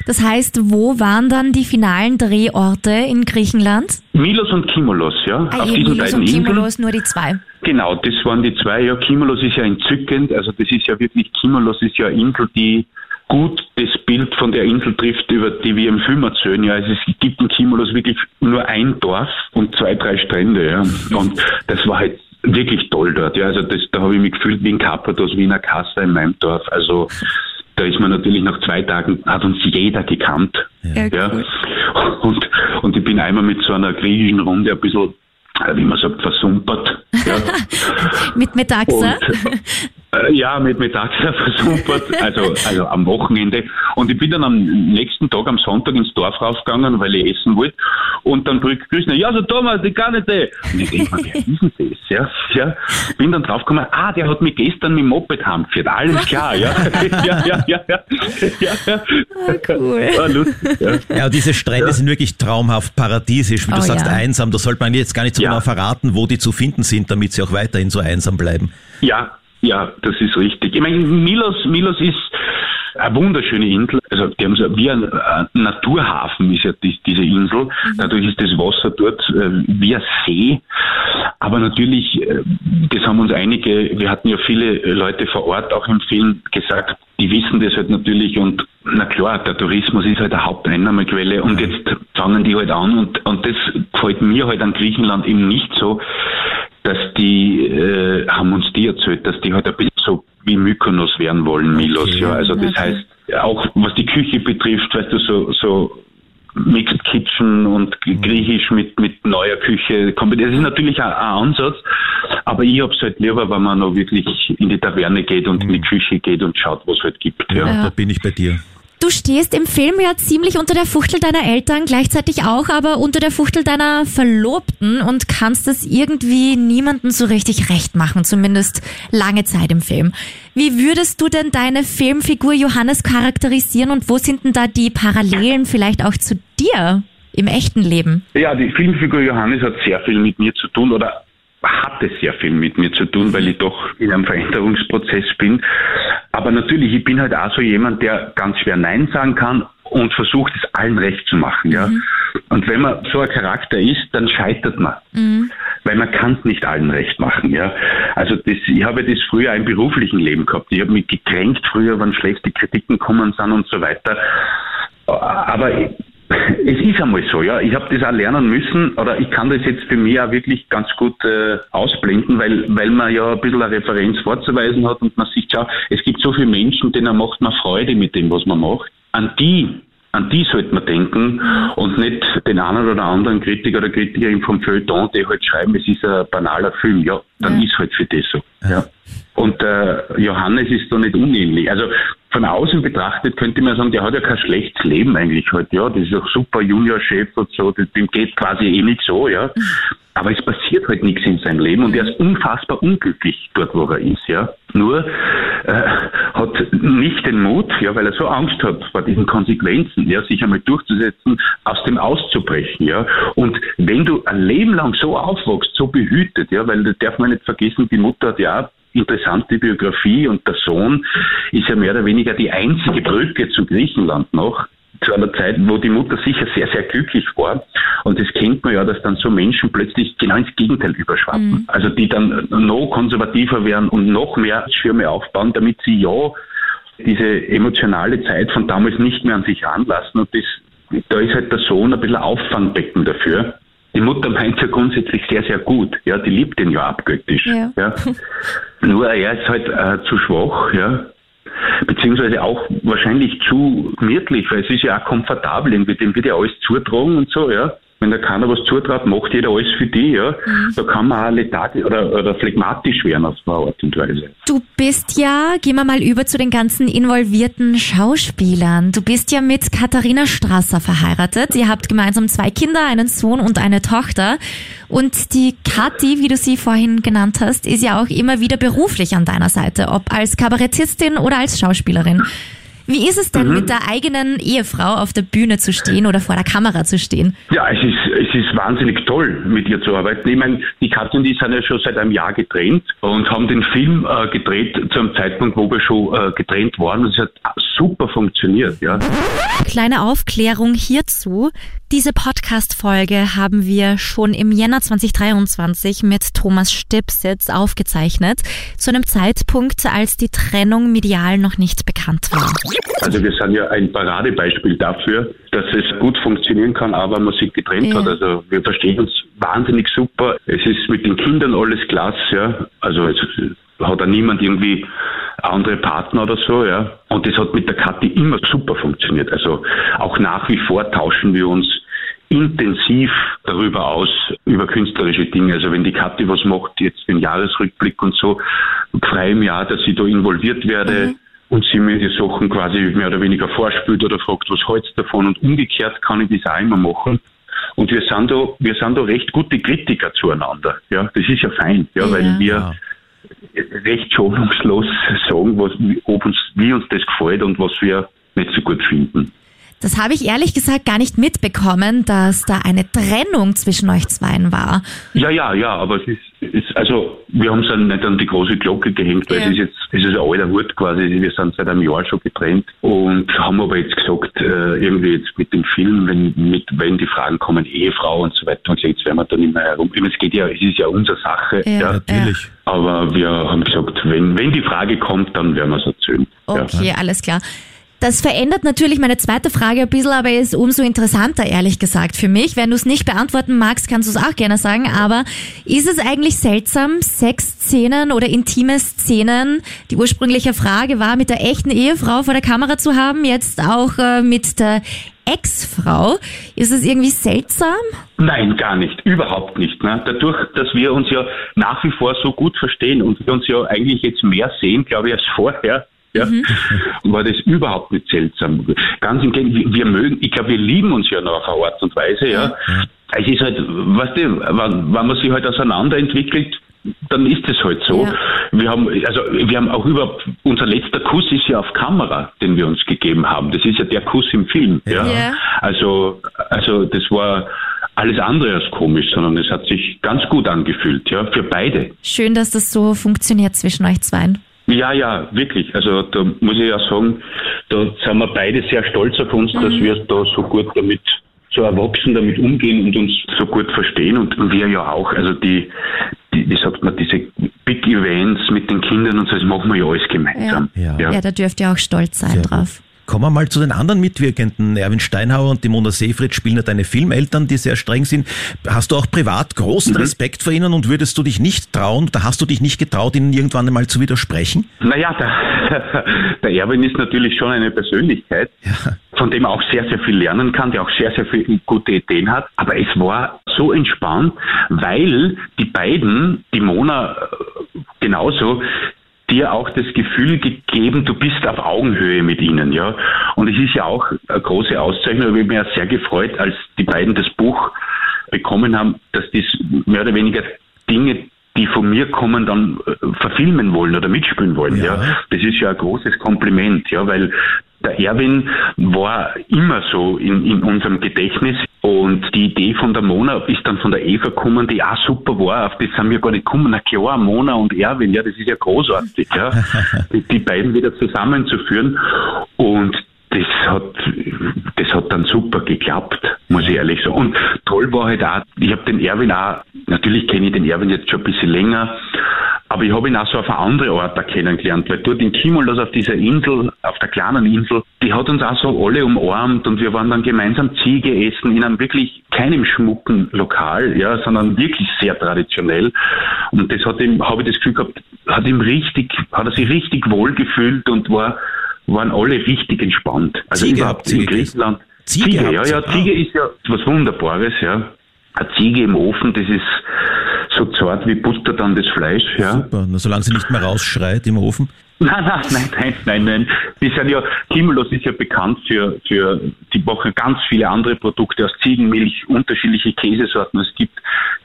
Das heißt, wo waren dann die finalen Drehorte in Griechenland? Milos und Kimulos, ja. Ah, auf diesen Milos beiden und Inseln. Kimulos, nur die zwei. Genau, das waren die zwei. Ja, Kimulos ist ja entzückend. Also das ist ja wirklich, Kimulos ist ja eine Insel, die gut das Bild von der Insel trifft, über die wir im Film erzählen. Ja, also es gibt in Kimulos wirklich nur ein Dorf und zwei, drei Strände. Ja. Und das war halt wirklich toll dort. Ja, also das, da habe ich mich gefühlt wie in Karpathos, wie in einer Casa in meinem Dorf. Also da ist man natürlich nach zwei Tagen, hat uns jeder gekannt. Ja, Ja. cool. Und, und ich bin einmal mit so einer griechischen Runde ein bisschen, äh, wie man sagt, versumpert. Ja. [laughs] Mit Metaxa? Und, [laughs] ja, mit Mittagsser [laughs] versumpert, also, also am Wochenende. Und ich bin dann am nächsten Tag, am Sonntag, ins Dorf raufgegangen, weil ich essen wollte. Und dann grüßt er, ja, so Thomas, die kann nicht. eh. Und ich denke mir, wer ist denn das? Ja, ja. Bin dann draufgekommen, ah, der hat mich gestern mit dem Moped heimgeführt. Alles klar, ja. [laughs] ja, ja, ja, ja. ja, ja. cool. War lustig, ja. Ja, diese Strände sind wirklich traumhaft paradiesisch. Wie du Oh, sagst, ja. einsam. Da sollte man jetzt gar nicht so Ja. genau verraten, wo die zu finden sind, damit sie auch weiterhin so einsam bleiben. Ja, ja, das ist richtig. Ich meine, Milos, Milos ist eine wunderschöne Insel. Also die haben so wie ein, ein Naturhafen ist ja die, diese Insel. Dadurch ist das Wasser dort äh, wie ein See. Aber natürlich, äh, das haben uns einige, wir hatten ja viele Leute vor Ort auch im Film gesagt, die wissen das halt natürlich und na klar, der Tourismus ist halt eine Haupteinnahmequelle und jetzt fangen die halt an und, und das gefällt mir halt an Griechenland eben nicht so dass die, äh, haben uns die erzählt, dass die halt ein bisschen so wie Mykonos werden wollen, Milos, ja. Also das Okay. heißt, auch was die Küche betrifft, weißt du, so, so Mixed Kitchen und Griechisch mit, mit neuer Küche. kommt- Das ist natürlich ein, ein Ansatz, aber ich hab's halt lieber, wenn man noch wirklich in die Taverne geht und in die Küche geht und schaut, was halt gibt. Ja. Ja, da bin ich bei dir. Du stehst im Film ja ziemlich unter der Fuchtel deiner Eltern, gleichzeitig auch aber unter der Fuchtel deiner Verlobten und kannst es irgendwie niemandem so richtig recht machen, zumindest lange Zeit im Film. Wie würdest du denn deine Filmfigur Johannes charakterisieren und wo sind denn da die Parallelen vielleicht auch zu dir im echten Leben? Ja, die Filmfigur Johannes hat sehr viel mit mir zu tun oder hatte sehr viel mit mir zu tun, weil ich doch in einem Veränderungsprozess bin. Aber natürlich, ich bin halt auch so jemand, der ganz schwer Nein sagen kann und versucht, es allen recht zu machen. Ja? Und wenn man so ein Charakter ist, dann scheitert man. Weil man kann es nicht allen recht machen. Ja? Also das, ich habe das früher im beruflichen Leben gehabt. Ich habe mich gekränkt früher, wenn schlechte Kritiken kommen sind und so weiter. Aber es ist einmal so, ja. Ich habe das auch lernen müssen, oder ich kann das jetzt für mich auch wirklich ganz gut äh, ausblenden, weil, weil man ja ein bisschen eine Referenz vorzuweisen hat und man sieht, schau, es gibt so viele Menschen, denen macht man Freude mit dem, was man macht. An die, an die sollte man denken und nicht den einen oder anderen Kritiker oder Kritikerin vom Feuilleton, die halt schreiben, es ist ein banaler Film. Ja, dann ist halt für das so. Ja. Und äh, Johannes ist da nicht unähnlich. Also von außen betrachtet könnte man sagen, der hat ja kein schlechtes Leben eigentlich halt. Ja, das ist auch super Juniorchef und so, das- dem geht quasi eh nicht so, ja. Aber es passiert halt nichts in seinem Leben und er ist unfassbar unglücklich dort, wo er ist, ja. Nur äh, hat nicht den Mut, ja, weil er so Angst hat vor diesen Konsequenzen, ja, sich einmal durchzusetzen, aus dem auszubrechen, ja. Und wenn du ein Leben lang so aufwachst, so behütet, ja, weil das darf man nicht vergessen, die Mutter hat ja auch interessante Biografie und der Sohn ist ja mehr oder weniger die einzige Brücke zu Griechenland noch. Zu einer Zeit, wo die Mutter sicher sehr, sehr glücklich war. Und das kennt man ja, dass dann so Menschen plötzlich genau ins Gegenteil überschwappen. Also die dann noch konservativer werden und noch mehr Schirme aufbauen, damit sie ja diese emotionale Zeit von damals nicht mehr an sich ranlassen. Und das, da ist halt der Sohn ein bisschen Auffangbecken dafür. Die Mutter meint ja grundsätzlich sehr, sehr gut. Ja, die liebt den ja abgöttisch. Ja. Ja. [laughs] Nur er ist halt äh, zu schwach, ja. Beziehungsweise auch wahrscheinlich zu gemütlich, weil es ist ja auch komfortabel, irgendwie, dem wird ja alles zutragen und so, ja. Wenn da keiner was zutraut, macht jeder alles für die, ja. Da kann man auch lethargisch oder, oder phlegmatisch werden auf eine Art und Weise. Du bist ja, gehen wir mal über zu den ganzen involvierten Schauspielern. Du bist ja mit Katharina Strasser verheiratet. Ihr habt gemeinsam zwei Kinder, einen Sohn und eine Tochter. Und die Kathi, wie du sie vorhin genannt hast, ist ja auch immer wieder beruflich an deiner Seite, ob als Kabarettistin oder als Schauspielerin. Wie ist es denn, mit der eigenen Ehefrau auf der Bühne zu stehen oder vor der Kamera zu stehen? Ja, es ist, es ist wahnsinnig toll, mit ihr zu arbeiten. Ich meine, die Katja und ich sind ja schon seit einem Jahr getrennt und haben den Film äh, gedreht zu einem Zeitpunkt, wo wir schon äh, getrennt waren. Es hat super funktioniert, ja. Kleine Aufklärung hierzu. Diese Podcast-Folge haben wir schon im Jänner 2023 mit Thomas Stipsitz aufgezeichnet, zu einem Zeitpunkt, als die Trennung medial noch nicht bekannt war. Also wir sind ja ein Paradebeispiel dafür, dass es gut funktionieren kann, aber man sich getrennt Ja. hat. Also wir verstehen uns wahnsinnig super. Es ist mit den Kindern alles klasse, ja. Also es hat auch niemand irgendwie andere Partner oder so, ja. Und das hat mit der Kathi immer super funktioniert. Also auch nach wie vor tauschen wir uns intensiv darüber aus, über künstlerische Dinge. Also wenn die Kathi was macht, jetzt den Jahresrückblick und so, freue ich mich auch, dass ich da involviert werde und sie mir die Sachen quasi mehr oder weniger vorspielt oder fragt, was hältst du davon? Und umgekehrt kann ich das auch immer machen. Und wir sind da, wir sind da recht gute Kritiker zueinander. Ja, das ist ja fein, ja, weil Ja. wir recht schonungslos sagen, was, ob uns, wie uns das gefällt und was wir nicht so gut finden. Das habe ich ehrlich gesagt gar nicht mitbekommen, dass da eine Trennung zwischen euch zweien war. Ja, ja, ja, aber es ist, ist also wir haben es dann nicht an die große Glocke gehängt, weil Ja. es ist jetzt, es ist ein alter Hut quasi. Wir sind seit einem Jahr schon getrennt und haben aber jetzt gesagt, äh, irgendwie jetzt mit dem Film, wenn mit, wenn die Fragen kommen, Ehefrau und so weiter, und gesagt, jetzt werden wir da nicht mehr herum. Ich meine, Es geht ja, es ist ja unsere Sache, Ja, ja. Natürlich. Aber wir haben gesagt, wenn, wenn die Frage kommt, dann werden wir es erzählen. Ja. Okay, alles klar. Das verändert natürlich meine zweite Frage ein bisschen, aber ist umso interessanter, ehrlich gesagt, für mich. Wenn du es nicht beantworten magst, kannst du es auch gerne sagen. Aber ist es eigentlich seltsam, Sexszenen oder intime Szenen, die ursprüngliche Frage war, mit der echten Ehefrau vor der Kamera zu haben, jetzt auch äh, mit der Ex-Frau? Ist es irgendwie seltsam? Nein, gar nicht, überhaupt nicht. Ne? Dadurch, dass wir uns ja nach wie vor so gut verstehen und wir uns ja eigentlich jetzt mehr sehen, glaube ich, als vorher, ja, mhm. war das überhaupt nicht seltsam. Ganz im Gegenteil, wir mögen, ich glaube, wir lieben uns ja noch auf eine Art und Weise, ja. ja. Es ist halt, weißt du, wenn, wenn man sich halt auseinanderentwickelt, dann ist es halt so. Ja. Wir haben, also wir haben auch über unser letzter Kuss ist ja auf Kamera, den wir uns gegeben haben. Das ist ja der Kuss im Film. Ja. ja. Also, also das war alles andere als komisch, sondern es hat sich ganz gut angefühlt, ja, für beide. Schön, dass das so funktioniert zwischen euch zweien. Ja, ja, wirklich. Also da muss ich ja sagen, da sind wir beide sehr stolz auf uns, mhm. dass wir da so gut damit so erwachsen damit umgehen und uns so gut verstehen und wir ja auch. Also die, die, wie sagt man, diese Big Events mit den Kindern und so, das machen wir ja alles gemeinsam. Ja, ja. ja da dürft ihr auch stolz sein Sehr drauf. Gut. Kommen wir mal zu den anderen Mitwirkenden. Erwin Steinhauer und die Mona Seefried spielen ja deine Filmeltern, die sehr streng sind. Hast du auch privat großen mhm. Respekt vor ihnen und würdest du dich nicht trauen, da hast du dich nicht getraut, ihnen irgendwann einmal zu widersprechen? Naja, der, [laughs] der Erwin ist natürlich schon eine Persönlichkeit, ja. von dem man auch sehr, sehr viel lernen kann, der auch sehr, sehr viele gute Ideen hat. Aber es war so entspannt, weil die beiden, die Mona äh, genauso, dir auch das Gefühl gegeben, du bist auf Augenhöhe mit ihnen, ja. Und es ist ja auch eine große Auszeichnung, ich habe mich ja sehr gefreut, als die beiden das Buch bekommen haben, dass dies mehr oder weniger Dinge, die von mir kommen, dann äh, verfilmen wollen oder mitspielen wollen. Ja. ja. Das ist ja ein großes Kompliment, ja, weil der Erwin war immer so in, in unserem Gedächtnis und die Idee von der Mona ist dann von der Eva gekommen, die auch super war. Auf das sind wir gar nicht gekommen. Na klar, Mona und Erwin, ja, das ist ja großartig, ja. [laughs] die, die beiden wieder zusammenzuführen. Und das hat, das hat dann super geklappt, muss ich ehrlich sagen. Und toll war halt auch, ich habe den Erwin auch, natürlich kenne ich den Erwin jetzt schon ein bisschen länger, aber ich habe ihn auch so auf eine andere Art kennengelernt, weil dort in Kimulos auf dieser Insel, auf der kleinen Insel, die hat uns auch so alle umarmt und wir waren dann gemeinsam Ziege essen in einem wirklich keinem schmucken Lokal, ja, sondern wirklich sehr traditionell. Und das hat ihm, habe ich das Gefühl gehabt, hat ihm richtig, hat er sich richtig wohl gefühlt und war, waren alle richtig entspannt. Also Ziege, überhaupt in Griechenland. Ziege, Ziege ja, ja, Ziege ist ja was Wunderbares, ja. Eine Ziege im Ofen, das ist so zart wie Butter dann das Fleisch. Ja. Super, Na, solange sie nicht mehr rausschreit im Ofen. Nein, nein, nein, nein, nein, nein. Die sind ja, Kimmelos ist ja bekannt für, für, die machen ganz viele andere Produkte aus Ziegenmilch, unterschiedliche Käsesorten. Es gibt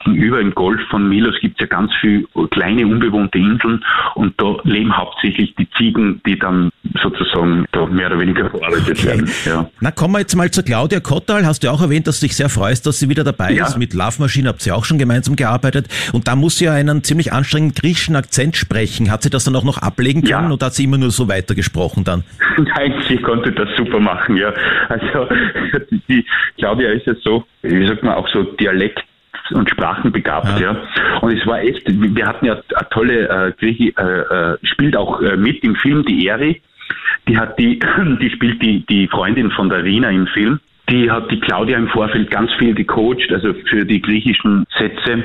gegenüber im Golf von Milos gibt es ja ganz viele kleine unbewohnte Inseln und da leben hauptsächlich die Ziegen, die dann sozusagen da mehr oder weniger verarbeitet werden. Ja. Na, kommen wir jetzt mal zu Claudia Kottal. Hast du auch erwähnt, dass du dich sehr freust, dass sie wieder dabei ja. ist. Mit Love Machine habt ihr auch schon gemeinsam gearbeitet. Und da muss sie ja einen ziemlich anstrengenden griechischen Akzent sprechen. Hat sie das dann auch noch ablegen können ja. Oder hat sie immer nur so weitergesprochen dann? [laughs] Nein, sie konnte das super machen, ja. Also [laughs] die Claudia ist ja so, wie sagt man, auch so Dialekt und Sprachen begabt, ja. ja. Und es war echt, wir hatten ja eine tolle äh, Griechi, äh, äh, spielt auch äh, mit im Film die Eri. Die hat die, [laughs] die spielt die, die Freundin von der Rina im Film. Die hat die Claudia im Vorfeld ganz viel gecoacht, also für die griechischen Sätze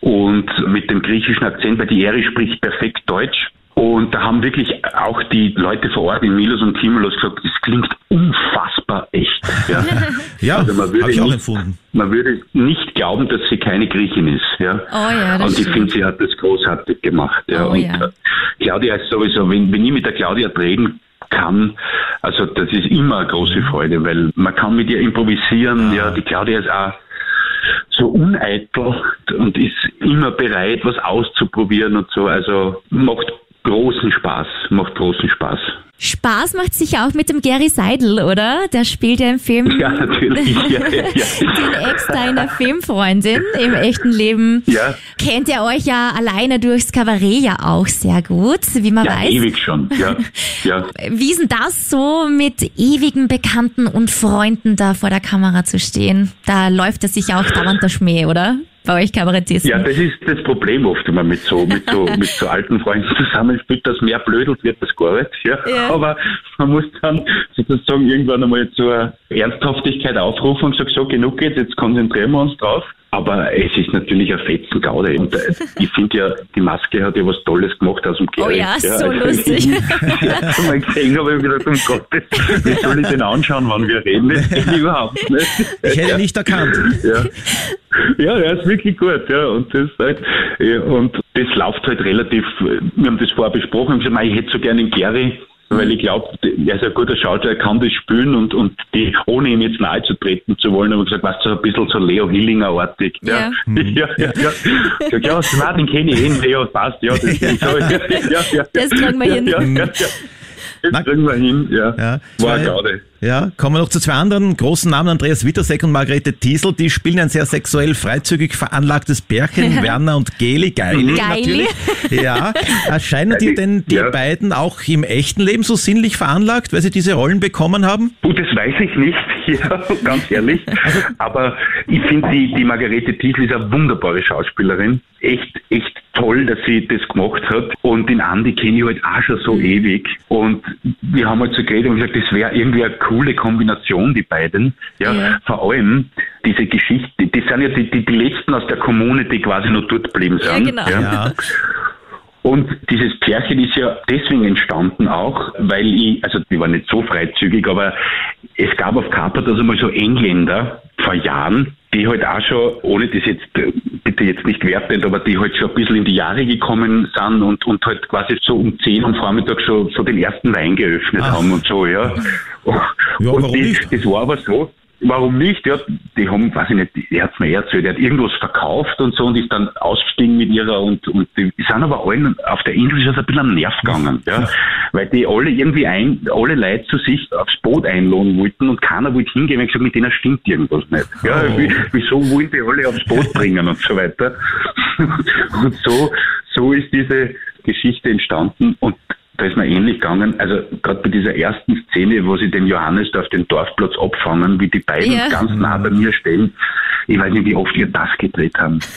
und mit dem griechischen Akzent, weil die Eri spricht perfekt Deutsch. Und da haben wirklich auch die Leute vor Ort in Milos und Timulos gesagt, es klingt unfassbar echt. Ja, [laughs] ja also ich auch nicht, empfunden. Man würde nicht glauben, dass sie keine Griechin ist. Ja. Oh ja, das und ich finde, sie hat das großartig gemacht. Ja. Oh, und ja. Äh, Claudia ist sowieso, wenn, wenn ich mit der Claudia reden kann, also das ist immer eine große mhm. Freude, weil man kann mit ihr improvisieren. Ja, ja die Claudia ist auch so uneitel und ist immer bereit, was auszuprobieren und so. Also macht großen Spaß, macht großen Spaß. Spaß macht sicher auch mit dem Gary Seidel, oder? Der spielt ja im Film ja, natürlich. [laughs] Ja, ja, ja. den Ex deiner Filmfreundin im echten Leben. Ja. Kennt ihr euch ja alleine durchs Kabarett ja auch sehr gut, wie man ja, weiß. ewig schon, ja. ja. [laughs] Wie ist denn das so, mit ewigen Bekannten und Freunden da vor der Kamera zu stehen? Da läuft es sich auch dauernd der Schmäh, oder? Bei euch Kabarettisten. Ja, das ist das Problem oft, wenn man mit so, mit so, [laughs] mit so alten Freunden zusammenspielt, dass mehr blödelt wird als gar nicht. Ja. Ja. Aber man muss dann sozusagen irgendwann einmal zur Ernsthaftigkeit aufrufen und sagen, so genug geht, jetzt konzentrieren wir uns drauf. Aber es ist natürlich ein fetzen Gaude. Und äh, ich finde ja, die Maske hat ja was Tolles gemacht aus dem Oh Gary. ja, so also lustig. [laughs] Ich habe mal gesehen, habe ich gedacht, um Gottes, wie soll ich den anschauen, wann wir reden? Das geht überhaupt nicht. Ich hätte ihn nicht erkannt. Ja. Ja, er ist wirklich gut, ja. Und das halt, ja, und das läuft halt relativ, wir haben das vorher besprochen, ich, gesagt, ich hätte so gerne den Gary, weil ich glaube, er ist ein guter Schauspieler, er kann das spielen und, und die, ohne ihm jetzt nahe zu treten zu wollen, habe ich gesagt, weißt du, so ein bisschen so Leo Hillinger-artig. Ja. Ja, [laughs] ja, ja. Ich sag, ja, na, den kenne ich eh, Leo, passt, ja, das ist so. [laughs] Ja, ja, ja, Das kriegen wir ja, hin. Ja, ja, ja. Das kriegen wir hin, ja. Ja, War eine Gaude. Ja, kommen wir noch zu zwei anderen großen Namen, Andreas Wittersek und Margarete Thiesel. Die spielen ein sehr sexuell freizügig veranlagtes Pärchen, [laughs] Werner und Geli, Geili Geili. [laughs] natürlich. Ja, erscheinen dir denn die Ja. beiden auch im echten Leben so sinnlich veranlagt, weil sie diese Rollen bekommen haben? Gut, das weiß ich nicht, [laughs] ja, ganz ehrlich. Aber ich finde, die, die Margarete Thiesel ist eine wunderbare Schauspielerin. Echt, echt toll, dass sie das gemacht hat. Und den Andi kenne ich halt auch schon so ewig. Und wir haben halt so geredet und gesagt, das wäre irgendwie eine coole Kombination, die beiden. Ja, Ja. vor allem diese Geschichte, die sind ja die, die, die letzten aus der Kommune, die quasi noch dort geblieben Ja, sind. genau. Ja. Und dieses Pärchen ist ja deswegen entstanden auch, weil ich, also die war nicht so freizügig, aber es gab auf Carpathos einmal so Engländer vor Jahren, die halt auch schon, ohne das jetzt, äh, bitte jetzt nicht wertend, aber die halt schon ein bisschen in die Jahre gekommen sind und, und halt quasi so um 10 am Vormittag schon so den ersten Wein geöffnet Ach. haben und so, ja. Ja, und das, nicht? das war aber so, Warum nicht? Ja, die haben, weiß ich nicht, er hat's mir erzählt, er hat irgendwas verkauft und so und ist dann ausgestiegen mit ihrer und, und die sind aber allen auf der Insel ist das ein bisschen am Nerv gegangen, ja. Weil die alle irgendwie ein, alle Leute zu sich aufs Boot einladen wollten und keiner wollte hingehen, weil ich gesagt, mit denen stimmt irgendwas nicht. Ja, Oh. wie, wieso wollen die alle aufs Boot [laughs] bringen und so weiter. [laughs] Und so, so ist diese Geschichte entstanden und da ist mir ähnlich gegangen. Also gerade bei dieser ersten Szene, wo sie den Johannes da auf den Dorfplatz abfangen, wie die beiden Ja. ganz nah bei mir stehen. Ich weiß nicht, wie oft wir das gedreht haben. [laughs]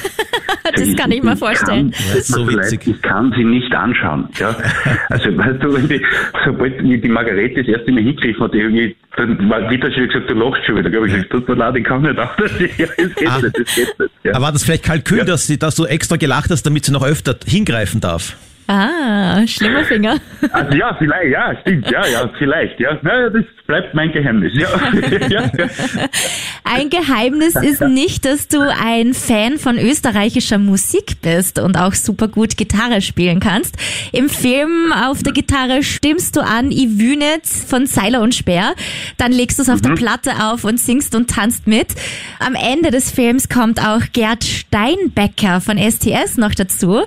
Das kann ich mir vorstellen. Kann, Ja, ist so witzig. Ich kann sie nicht anschauen. Ja? [laughs] Also, weißt du, wenn die, sobald die, Margarete das erste Mal hingegriffen hat, irgendwie, dann war Vita schon gesagt, du lachst schon wieder. Da habe ich gesagt, tut mir leid, ich kann nicht auf. Das, [laughs] ja, das geht Ah. nicht, das geht nicht. Ja. Aber war das vielleicht Kalkül, Ja. dass, sie, dass du extra gelacht hast, damit sie noch öfter hingreifen darf? Ah, schlimmer Finger. Also ja, vielleicht, ja, stimmt, ja, ja, vielleicht, ja. Naja, das bleibt mein Geheimnis, [laughs] ja. Ein Geheimnis ist nicht, dass du ein Fan von österreichischer Musik bist und auch super gut Gitarre spielen kannst. Im Film auf der Gitarre stimmst du an Ivünitz von Seiler und Speer. Dann legst du es auf der Platte auf und singst und tanzt mit. Am Ende des Films kommt auch Gerd Steinbecker von STS noch dazu.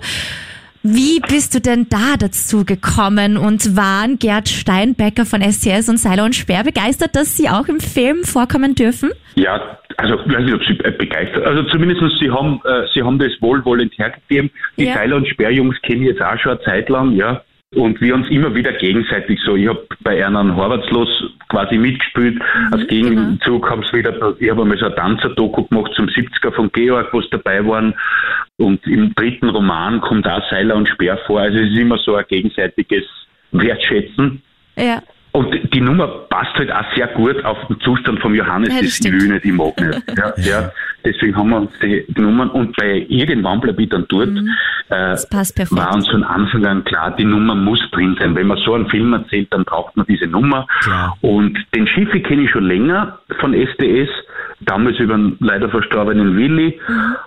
Wie bist du denn da dazu gekommen und waren Gerd Steinbecker von STS und Seiler und Speer begeistert, dass sie auch im Film vorkommen dürfen? Ja, also ich weiß nicht, ob sie äh, begeistert. Also zumindest sie haben, äh, sie haben das wohlwollend hergegeben. Die Ja. Seiler- und Sperrjungs kenne ich jetzt auch schon eine Zeit lang, ja. Und wir uns immer wieder gegenseitig so. Ich habe bei Ernan Horvatslos quasi mitgespielt. Als Gegenzug haben sie wieder, ich habe einmal so ein Tanzer-Doku gemacht zum 70er von Georg, wo sie dabei waren. Und im dritten Roman kommt auch Seiler und Speer vor. Also es ist immer so ein gegenseitiges Wertschätzen. Ja. Und die Nummer passt halt auch sehr gut auf den Zustand vom Johannes, Ja, das das ich nicht, ich mag nicht. [laughs] Ja, ja, deswegen haben wir uns die genommen und bei irgendwann bleibe ich dann dort. Äh, Mhm. Das passt perfekt. war uns von Anfang an klar, die Nummer muss drin sein. Wenn man so einen Film erzählt, dann braucht man diese Nummer. Klar. Und den Schiffe kenne ich schon länger von SDS, damals über den leider verstorbenen Willi.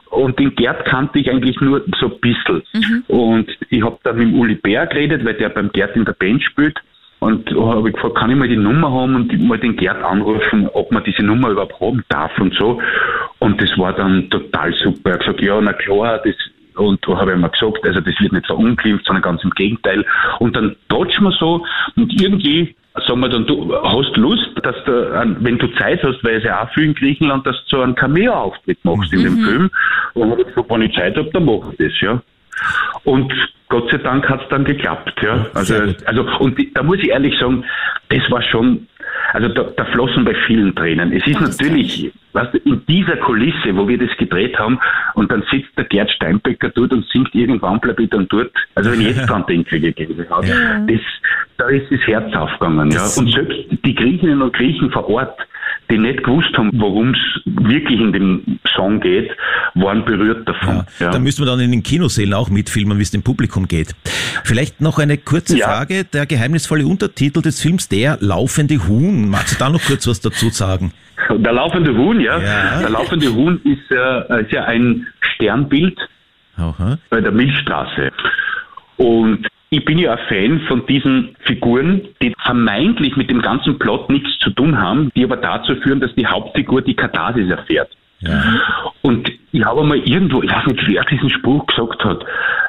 Und den Gerd kannte ich eigentlich nur so ein bisschen. Und ich habe dann mit dem Uli Bär geredet, weil der beim Gerd in der Band spielt. Und da habe ich gefragt, kann ich mal die Nummer haben und mal den Gerd anrufen, ob man diese Nummer überhaupt haben darf und so. Und das war dann total super. Er hat gesagt, ja, na klar, das und da habe ich mir gesagt, also das wird nicht verunglimpft, sondern ganz im Gegenteil. Und dann tatschen wir so und irgendwie sagen wir dann, du hast Lust, dass du, wenn du Zeit hast, weil es ja auch viel in Griechenland, dass du so einen Cameo-Auftritt machst in dem Film. Und wenn ich Zeit habe, dann mache ich das, ja. Und Gott sei Dank hat es dann geklappt, ja. Also, also und die, da muss ich ehrlich sagen, das war schon Also da, da flossen bei vielen Tränen. Es ist Das ist natürlich, weißt du, in dieser Kulisse, wo wir das gedreht haben, und dann sitzt der Gerd Steinbecker dort und singt irgendwann bleib ich dann dort. Also wenn ich jetzt dran [laughs] denke, wie Gänsehaut, das, da ist das Herz aufgegangen. Ja. Und selbst die Griechinnen und Griechen vor Ort, die nicht gewusst haben, worum es wirklich in dem Song geht, waren berührt davon. Ja, Ja. Da müssen wir dann in den Kinosälen auch mitfilmen, wie es dem Publikum geht. Vielleicht noch eine kurze Ja. Frage. Der geheimnisvolle Untertitel des Films, der laufende Huhn. Magst du da noch kurz was dazu sagen? Der laufende Huhn, ja. Der laufende Huhn ist, äh, ist ja ein Sternbild Aha. bei der Milchstraße. Und ich bin ja ein Fan von diesen Figuren, die vermeintlich mit dem ganzen Plot nichts zu tun haben, die aber dazu führen, dass die Hauptfigur die Katharsis erfährt. Und ich habe einmal irgendwo, ich weiß nicht, wer diesen Spruch gesagt hat,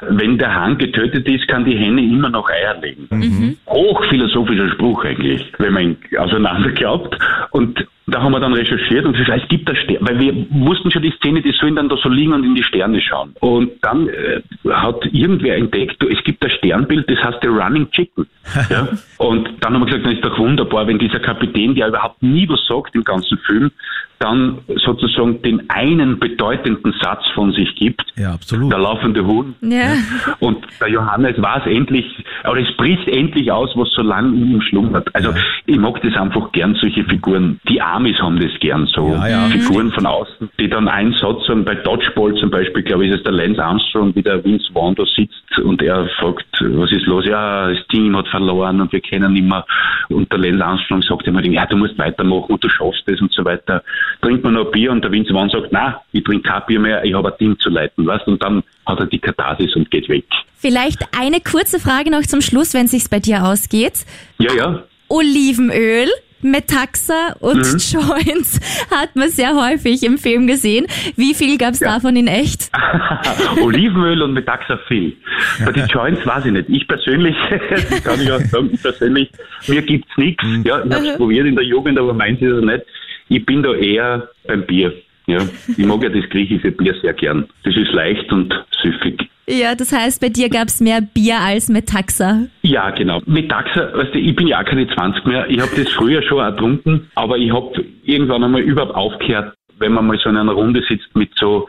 wenn der Hahn getötet ist, kann die Henne immer noch Eier legen. Hochphilosophischer Spruch eigentlich, wenn man ihn auseinander glaubt. Und da haben wir dann recherchiert und gesagt, es gibt da Stern, weil wir wussten schon die Szene, die sollen dann da so liegen und in die Sterne schauen. Und dann äh, hat irgendwer entdeckt, du, es gibt ein Sternbild, das heißt der Running Chicken. [laughs] ja? Und dann haben wir gesagt, das ist doch wunderbar, wenn dieser Kapitän, der überhaupt nie was sagt im ganzen Film, dann sozusagen den einen bedeutenden Satz von sich gibt, Ja, absolut. der laufende Huhn. Ja. Und der Johannes weiß endlich, aber es bricht endlich aus, was so lange in ihm schlummert. Also ich mag das einfach gern, solche Figuren. Die Amis haben das gern, so Ja, ja. Figuren von außen, die dann einen Satz sagen, bei Dodgeball zum Beispiel, glaube ich, ist es der Lance Armstrong, wie der Vince Vaughn da sitzt und er fragt, was ist los? Ja, das Team hat verloren und wir kennen nicht mehr. Und der Lance Armstrong sagt immer, ja, du musst weitermachen und du schaffst es und so weiter. Trinkt man noch Bier und der Vince Vaughn sagt, na, ich trinke kein Bier mehr, ich habe ein Team zu leiten, weißt Und dann hat er die Katharsis und geht weg. Vielleicht eine kurze Frage noch zum Schluss, wenn sich's bei dir ausgeht. Ja, ja. Olivenöl, Metaxa und Mhm. Joints hat man sehr häufig im Film gesehen. Wie viel gab's davon in echt? [laughs] Olivenöl und Metaxafil. Bei den Joints weiß ich nicht. Ich persönlich, [laughs] kann ich auch sagen, ich persönlich, mir gibt's nichts. Ja, ich habe es probiert in der Jugend, aber meins ist es nicht. Ich bin da eher beim Bier. Ja, ich mag ja das griechische Bier sehr gern. Das ist leicht und süffig. Ja, das heißt, bei dir gab's mehr Bier als Metaxa. Ja, genau. Metaxa, weißt du, ich bin ja auch keine 20 mehr. Ich habe das früher schon ertrunken, aber ich habe irgendwann einmal überhaupt aufgehört, wenn man mal so in einer Runde sitzt mit so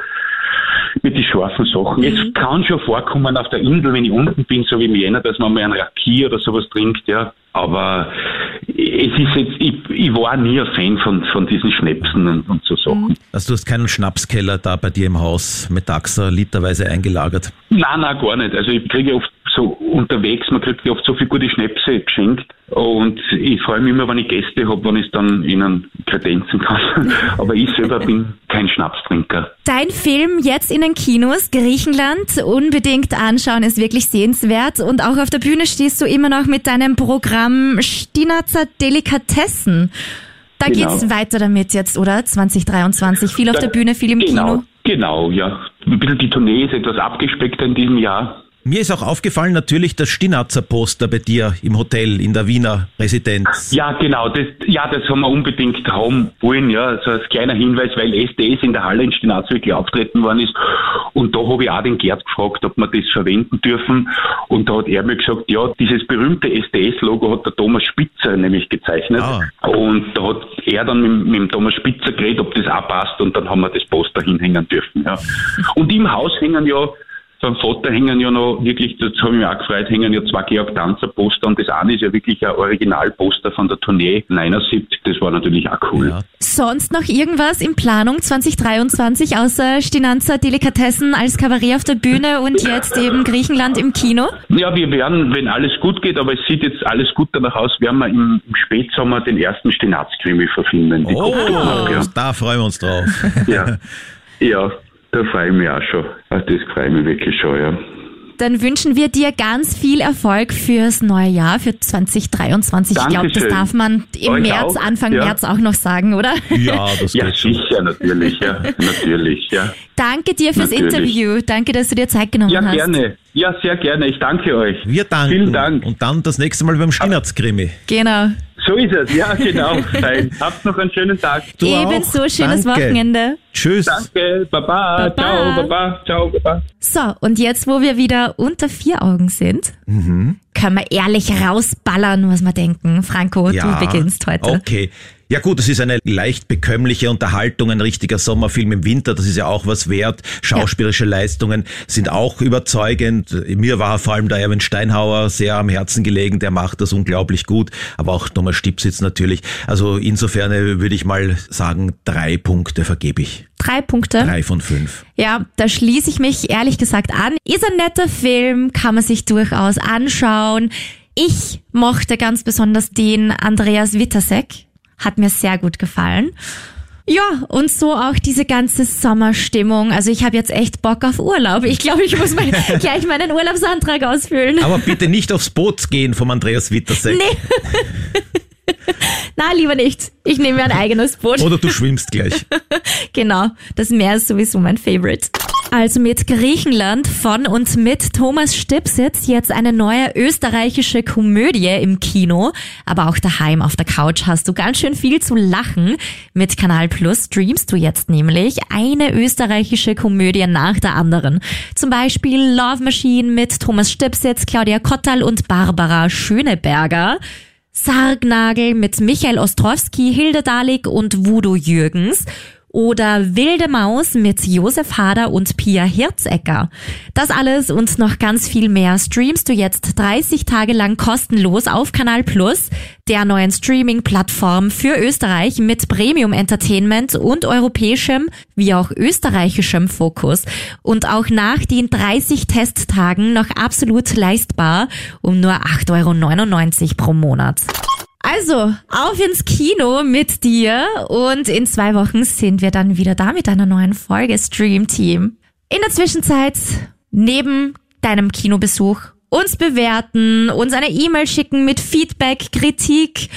mit die scharfen Sachen. Es kann schon vorkommen auf der Insel, wenn ich unten bin, so wie im Jänner, dass man mal einen Raki oder sowas trinkt, ja. Aber es ist jetzt, ich, ich war nie ein Fan von, von diesen Schnäpsen und, und so Sachen. Also du hast keinen Schnapskeller da bei dir im Haus mit Taxa literweise eingelagert. Nein, nein, gar nicht. Also ich kriege oft so unterwegs, man kriegt oft so viele gute Schnäpse geschenkt und ich freue mich immer, wenn ich Gäste habe, wenn ich es dann ihnen kredenzen kann. [laughs] Aber ich selber bin kein Schnapstrinker. Dein Film jetzt in den Kinos, Griechenland, unbedingt anschauen, ist wirklich sehenswert. Und auch auf der Bühne stehst du immer noch mit deinem Programm Stinazer Delikatessen. Da Genau. geht's weiter damit jetzt, oder? 2023. Viel auf Da- der Bühne, viel im genau, Kino. Genau, ja. Ein bisschen die Tournee ist etwas abgespeckter in diesem Jahr. Mir ist auch aufgefallen natürlich das Stinatzer Poster bei dir im Hotel in der Wiener Residenz. Ja, genau. Das, ja, das haben wir unbedingt haben wollen, ja. So als kleiner Hinweis, weil SDS in der Halle in Stinaz wirklich auftreten worden ist. Und da habe ich auch den Gerd gefragt, ob wir das verwenden dürfen. Und da hat er mir gesagt, ja, dieses berühmte SDS-Logo hat der Thomas Spitzer nämlich gezeichnet. Ah. Und da hat er dann mit, mit dem Thomas Spitzer geredet, ob das auch passt. Und dann haben wir das Poster hinhängen dürfen, ja. Und im Haus hängen ja beim Vater hängen ja noch wirklich, das habe ich mich auch gefreut, hängen ja zwei Georg Danzer Poster und das eine ist ja wirklich ein Originalposter von der Tournee 79. Das war natürlich auch cool. Ja. Sonst noch irgendwas in Planung 2023 außer Stinanzer Delikatessen als Kabarett auf der Bühne und jetzt eben Griechenland im Kino? Ja, wir werden, wenn alles gut geht, aber es sieht jetzt alles gut danach aus, werden wir im, im Spätsommer den ersten Stinaz-Krimi verfilmen. Die Oh, ja. da freuen wir uns drauf. ja. ja, [laughs] da freue ich mich auch schon. Also das freue ich mich wirklich schon, ja. Dann wünschen wir dir ganz viel Erfolg fürs neue Jahr, für 2023. Ich glaube, das Dankeschön. darf man im Euch März, auch, Anfang ja. März auch noch sagen, oder? Ja, das Ja, geht schon. sicher, natürlich, ja. [laughs] natürlich, ja. Danke dir fürs Natürlich. Interview. Danke, dass du dir Zeit genommen Ja, hast. gerne. Ja, sehr gerne. Ich danke euch. Wir danken. Vielen Dank. Und dann das nächste Mal beim Stinatz-Krimi. Genau. So ist es, ja, [laughs] genau. Fein. Habt noch einen schönen Tag. Du Ebenso auch. schönes Danke. Wochenende. Tschüss. Danke, Baba, Baba. ciao, Baba, ciao, Baba. So, und jetzt, wo wir wieder unter vier Augen sind, Mhm. können wir ehrlich rausballern, was wir denken. Franco, du beginnst heute. Okay. Ja gut, es ist eine leicht bekömmliche Unterhaltung, ein richtiger Sommerfilm im Winter, das ist ja auch was wert. Schauspielerische Leistungen sind auch überzeugend. Mir war vor allem der Erwin Steinhauer sehr am Herzen gelegen, der macht das unglaublich gut, aber auch Thomas Stipsitz natürlich. Also insofern äh, würde ich mal sagen, drei Punkte vergebe ich. Drei Punkte. Drei von fünf. Ja, da schließe ich mich ehrlich gesagt an. Ist ein netter Film, kann man sich durchaus anschauen. Ich mochte ganz besonders den Andreas Wittersek. Hat mir sehr gut gefallen. Ja, und so auch diese ganze Sommerstimmung. Also ich habe jetzt echt Bock auf Urlaub. Ich glaube, ich muss mal [laughs] gleich meinen Urlaubsantrag ausfüllen. Aber bitte nicht aufs Boot gehen vom Andreas Wittersek. Nee. [laughs] Na, lieber nicht. Ich nehme mir ein eigenes Boot. Oder du schwimmst gleich. [laughs] Genau, das Meer ist sowieso mein Favorite. Also mit Griechenland von und mit Thomas Stipsitz jetzt eine neue österreichische Komödie im Kino. Aber auch daheim auf der Couch hast du ganz schön viel zu lachen. Mit Kanal Plus streamst du jetzt nämlich eine österreichische Komödie nach der anderen. Zum Beispiel Love Machine mit Thomas Stipsitz, Claudia Kottal und Barbara Schöneberger. Sargnagel mit Michael Ostrowski, Hilde Dalik und Voodoo Jürgens. Oder Wilde Maus mit Josef Hader und Pia Hirzecker. Das alles und noch ganz viel mehr streamst du jetzt 30 Tage lang kostenlos auf Kanal Plus, der neuen Streaming-Plattform für Österreich mit Premium Entertainment und europäischem wie auch österreichischem Fokus. Und auch nach den 30 Testtagen noch absolut leistbar um nur 8,99 Euro pro Monat. Also, auf ins Kino mit dir und in zwei Wochen sind wir dann wieder da mit einer neuen Folge Stream Team. In der Zwischenzeit, neben deinem Kinobesuch, uns bewerten, uns eine E-Mail schicken mit Feedback, Kritik,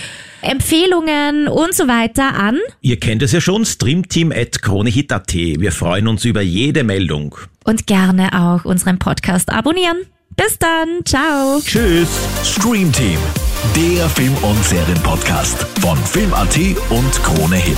Empfehlungen und so weiter an. Ihr kennt es ja schon, streamteam.kronehit.at. Wir freuen uns über jede Meldung. Und gerne auch unseren Podcast abonnieren. Bis dann, ciao. Tschüss. Stream Team, der Film- und Serienpodcast von Film.at und Krone Hit.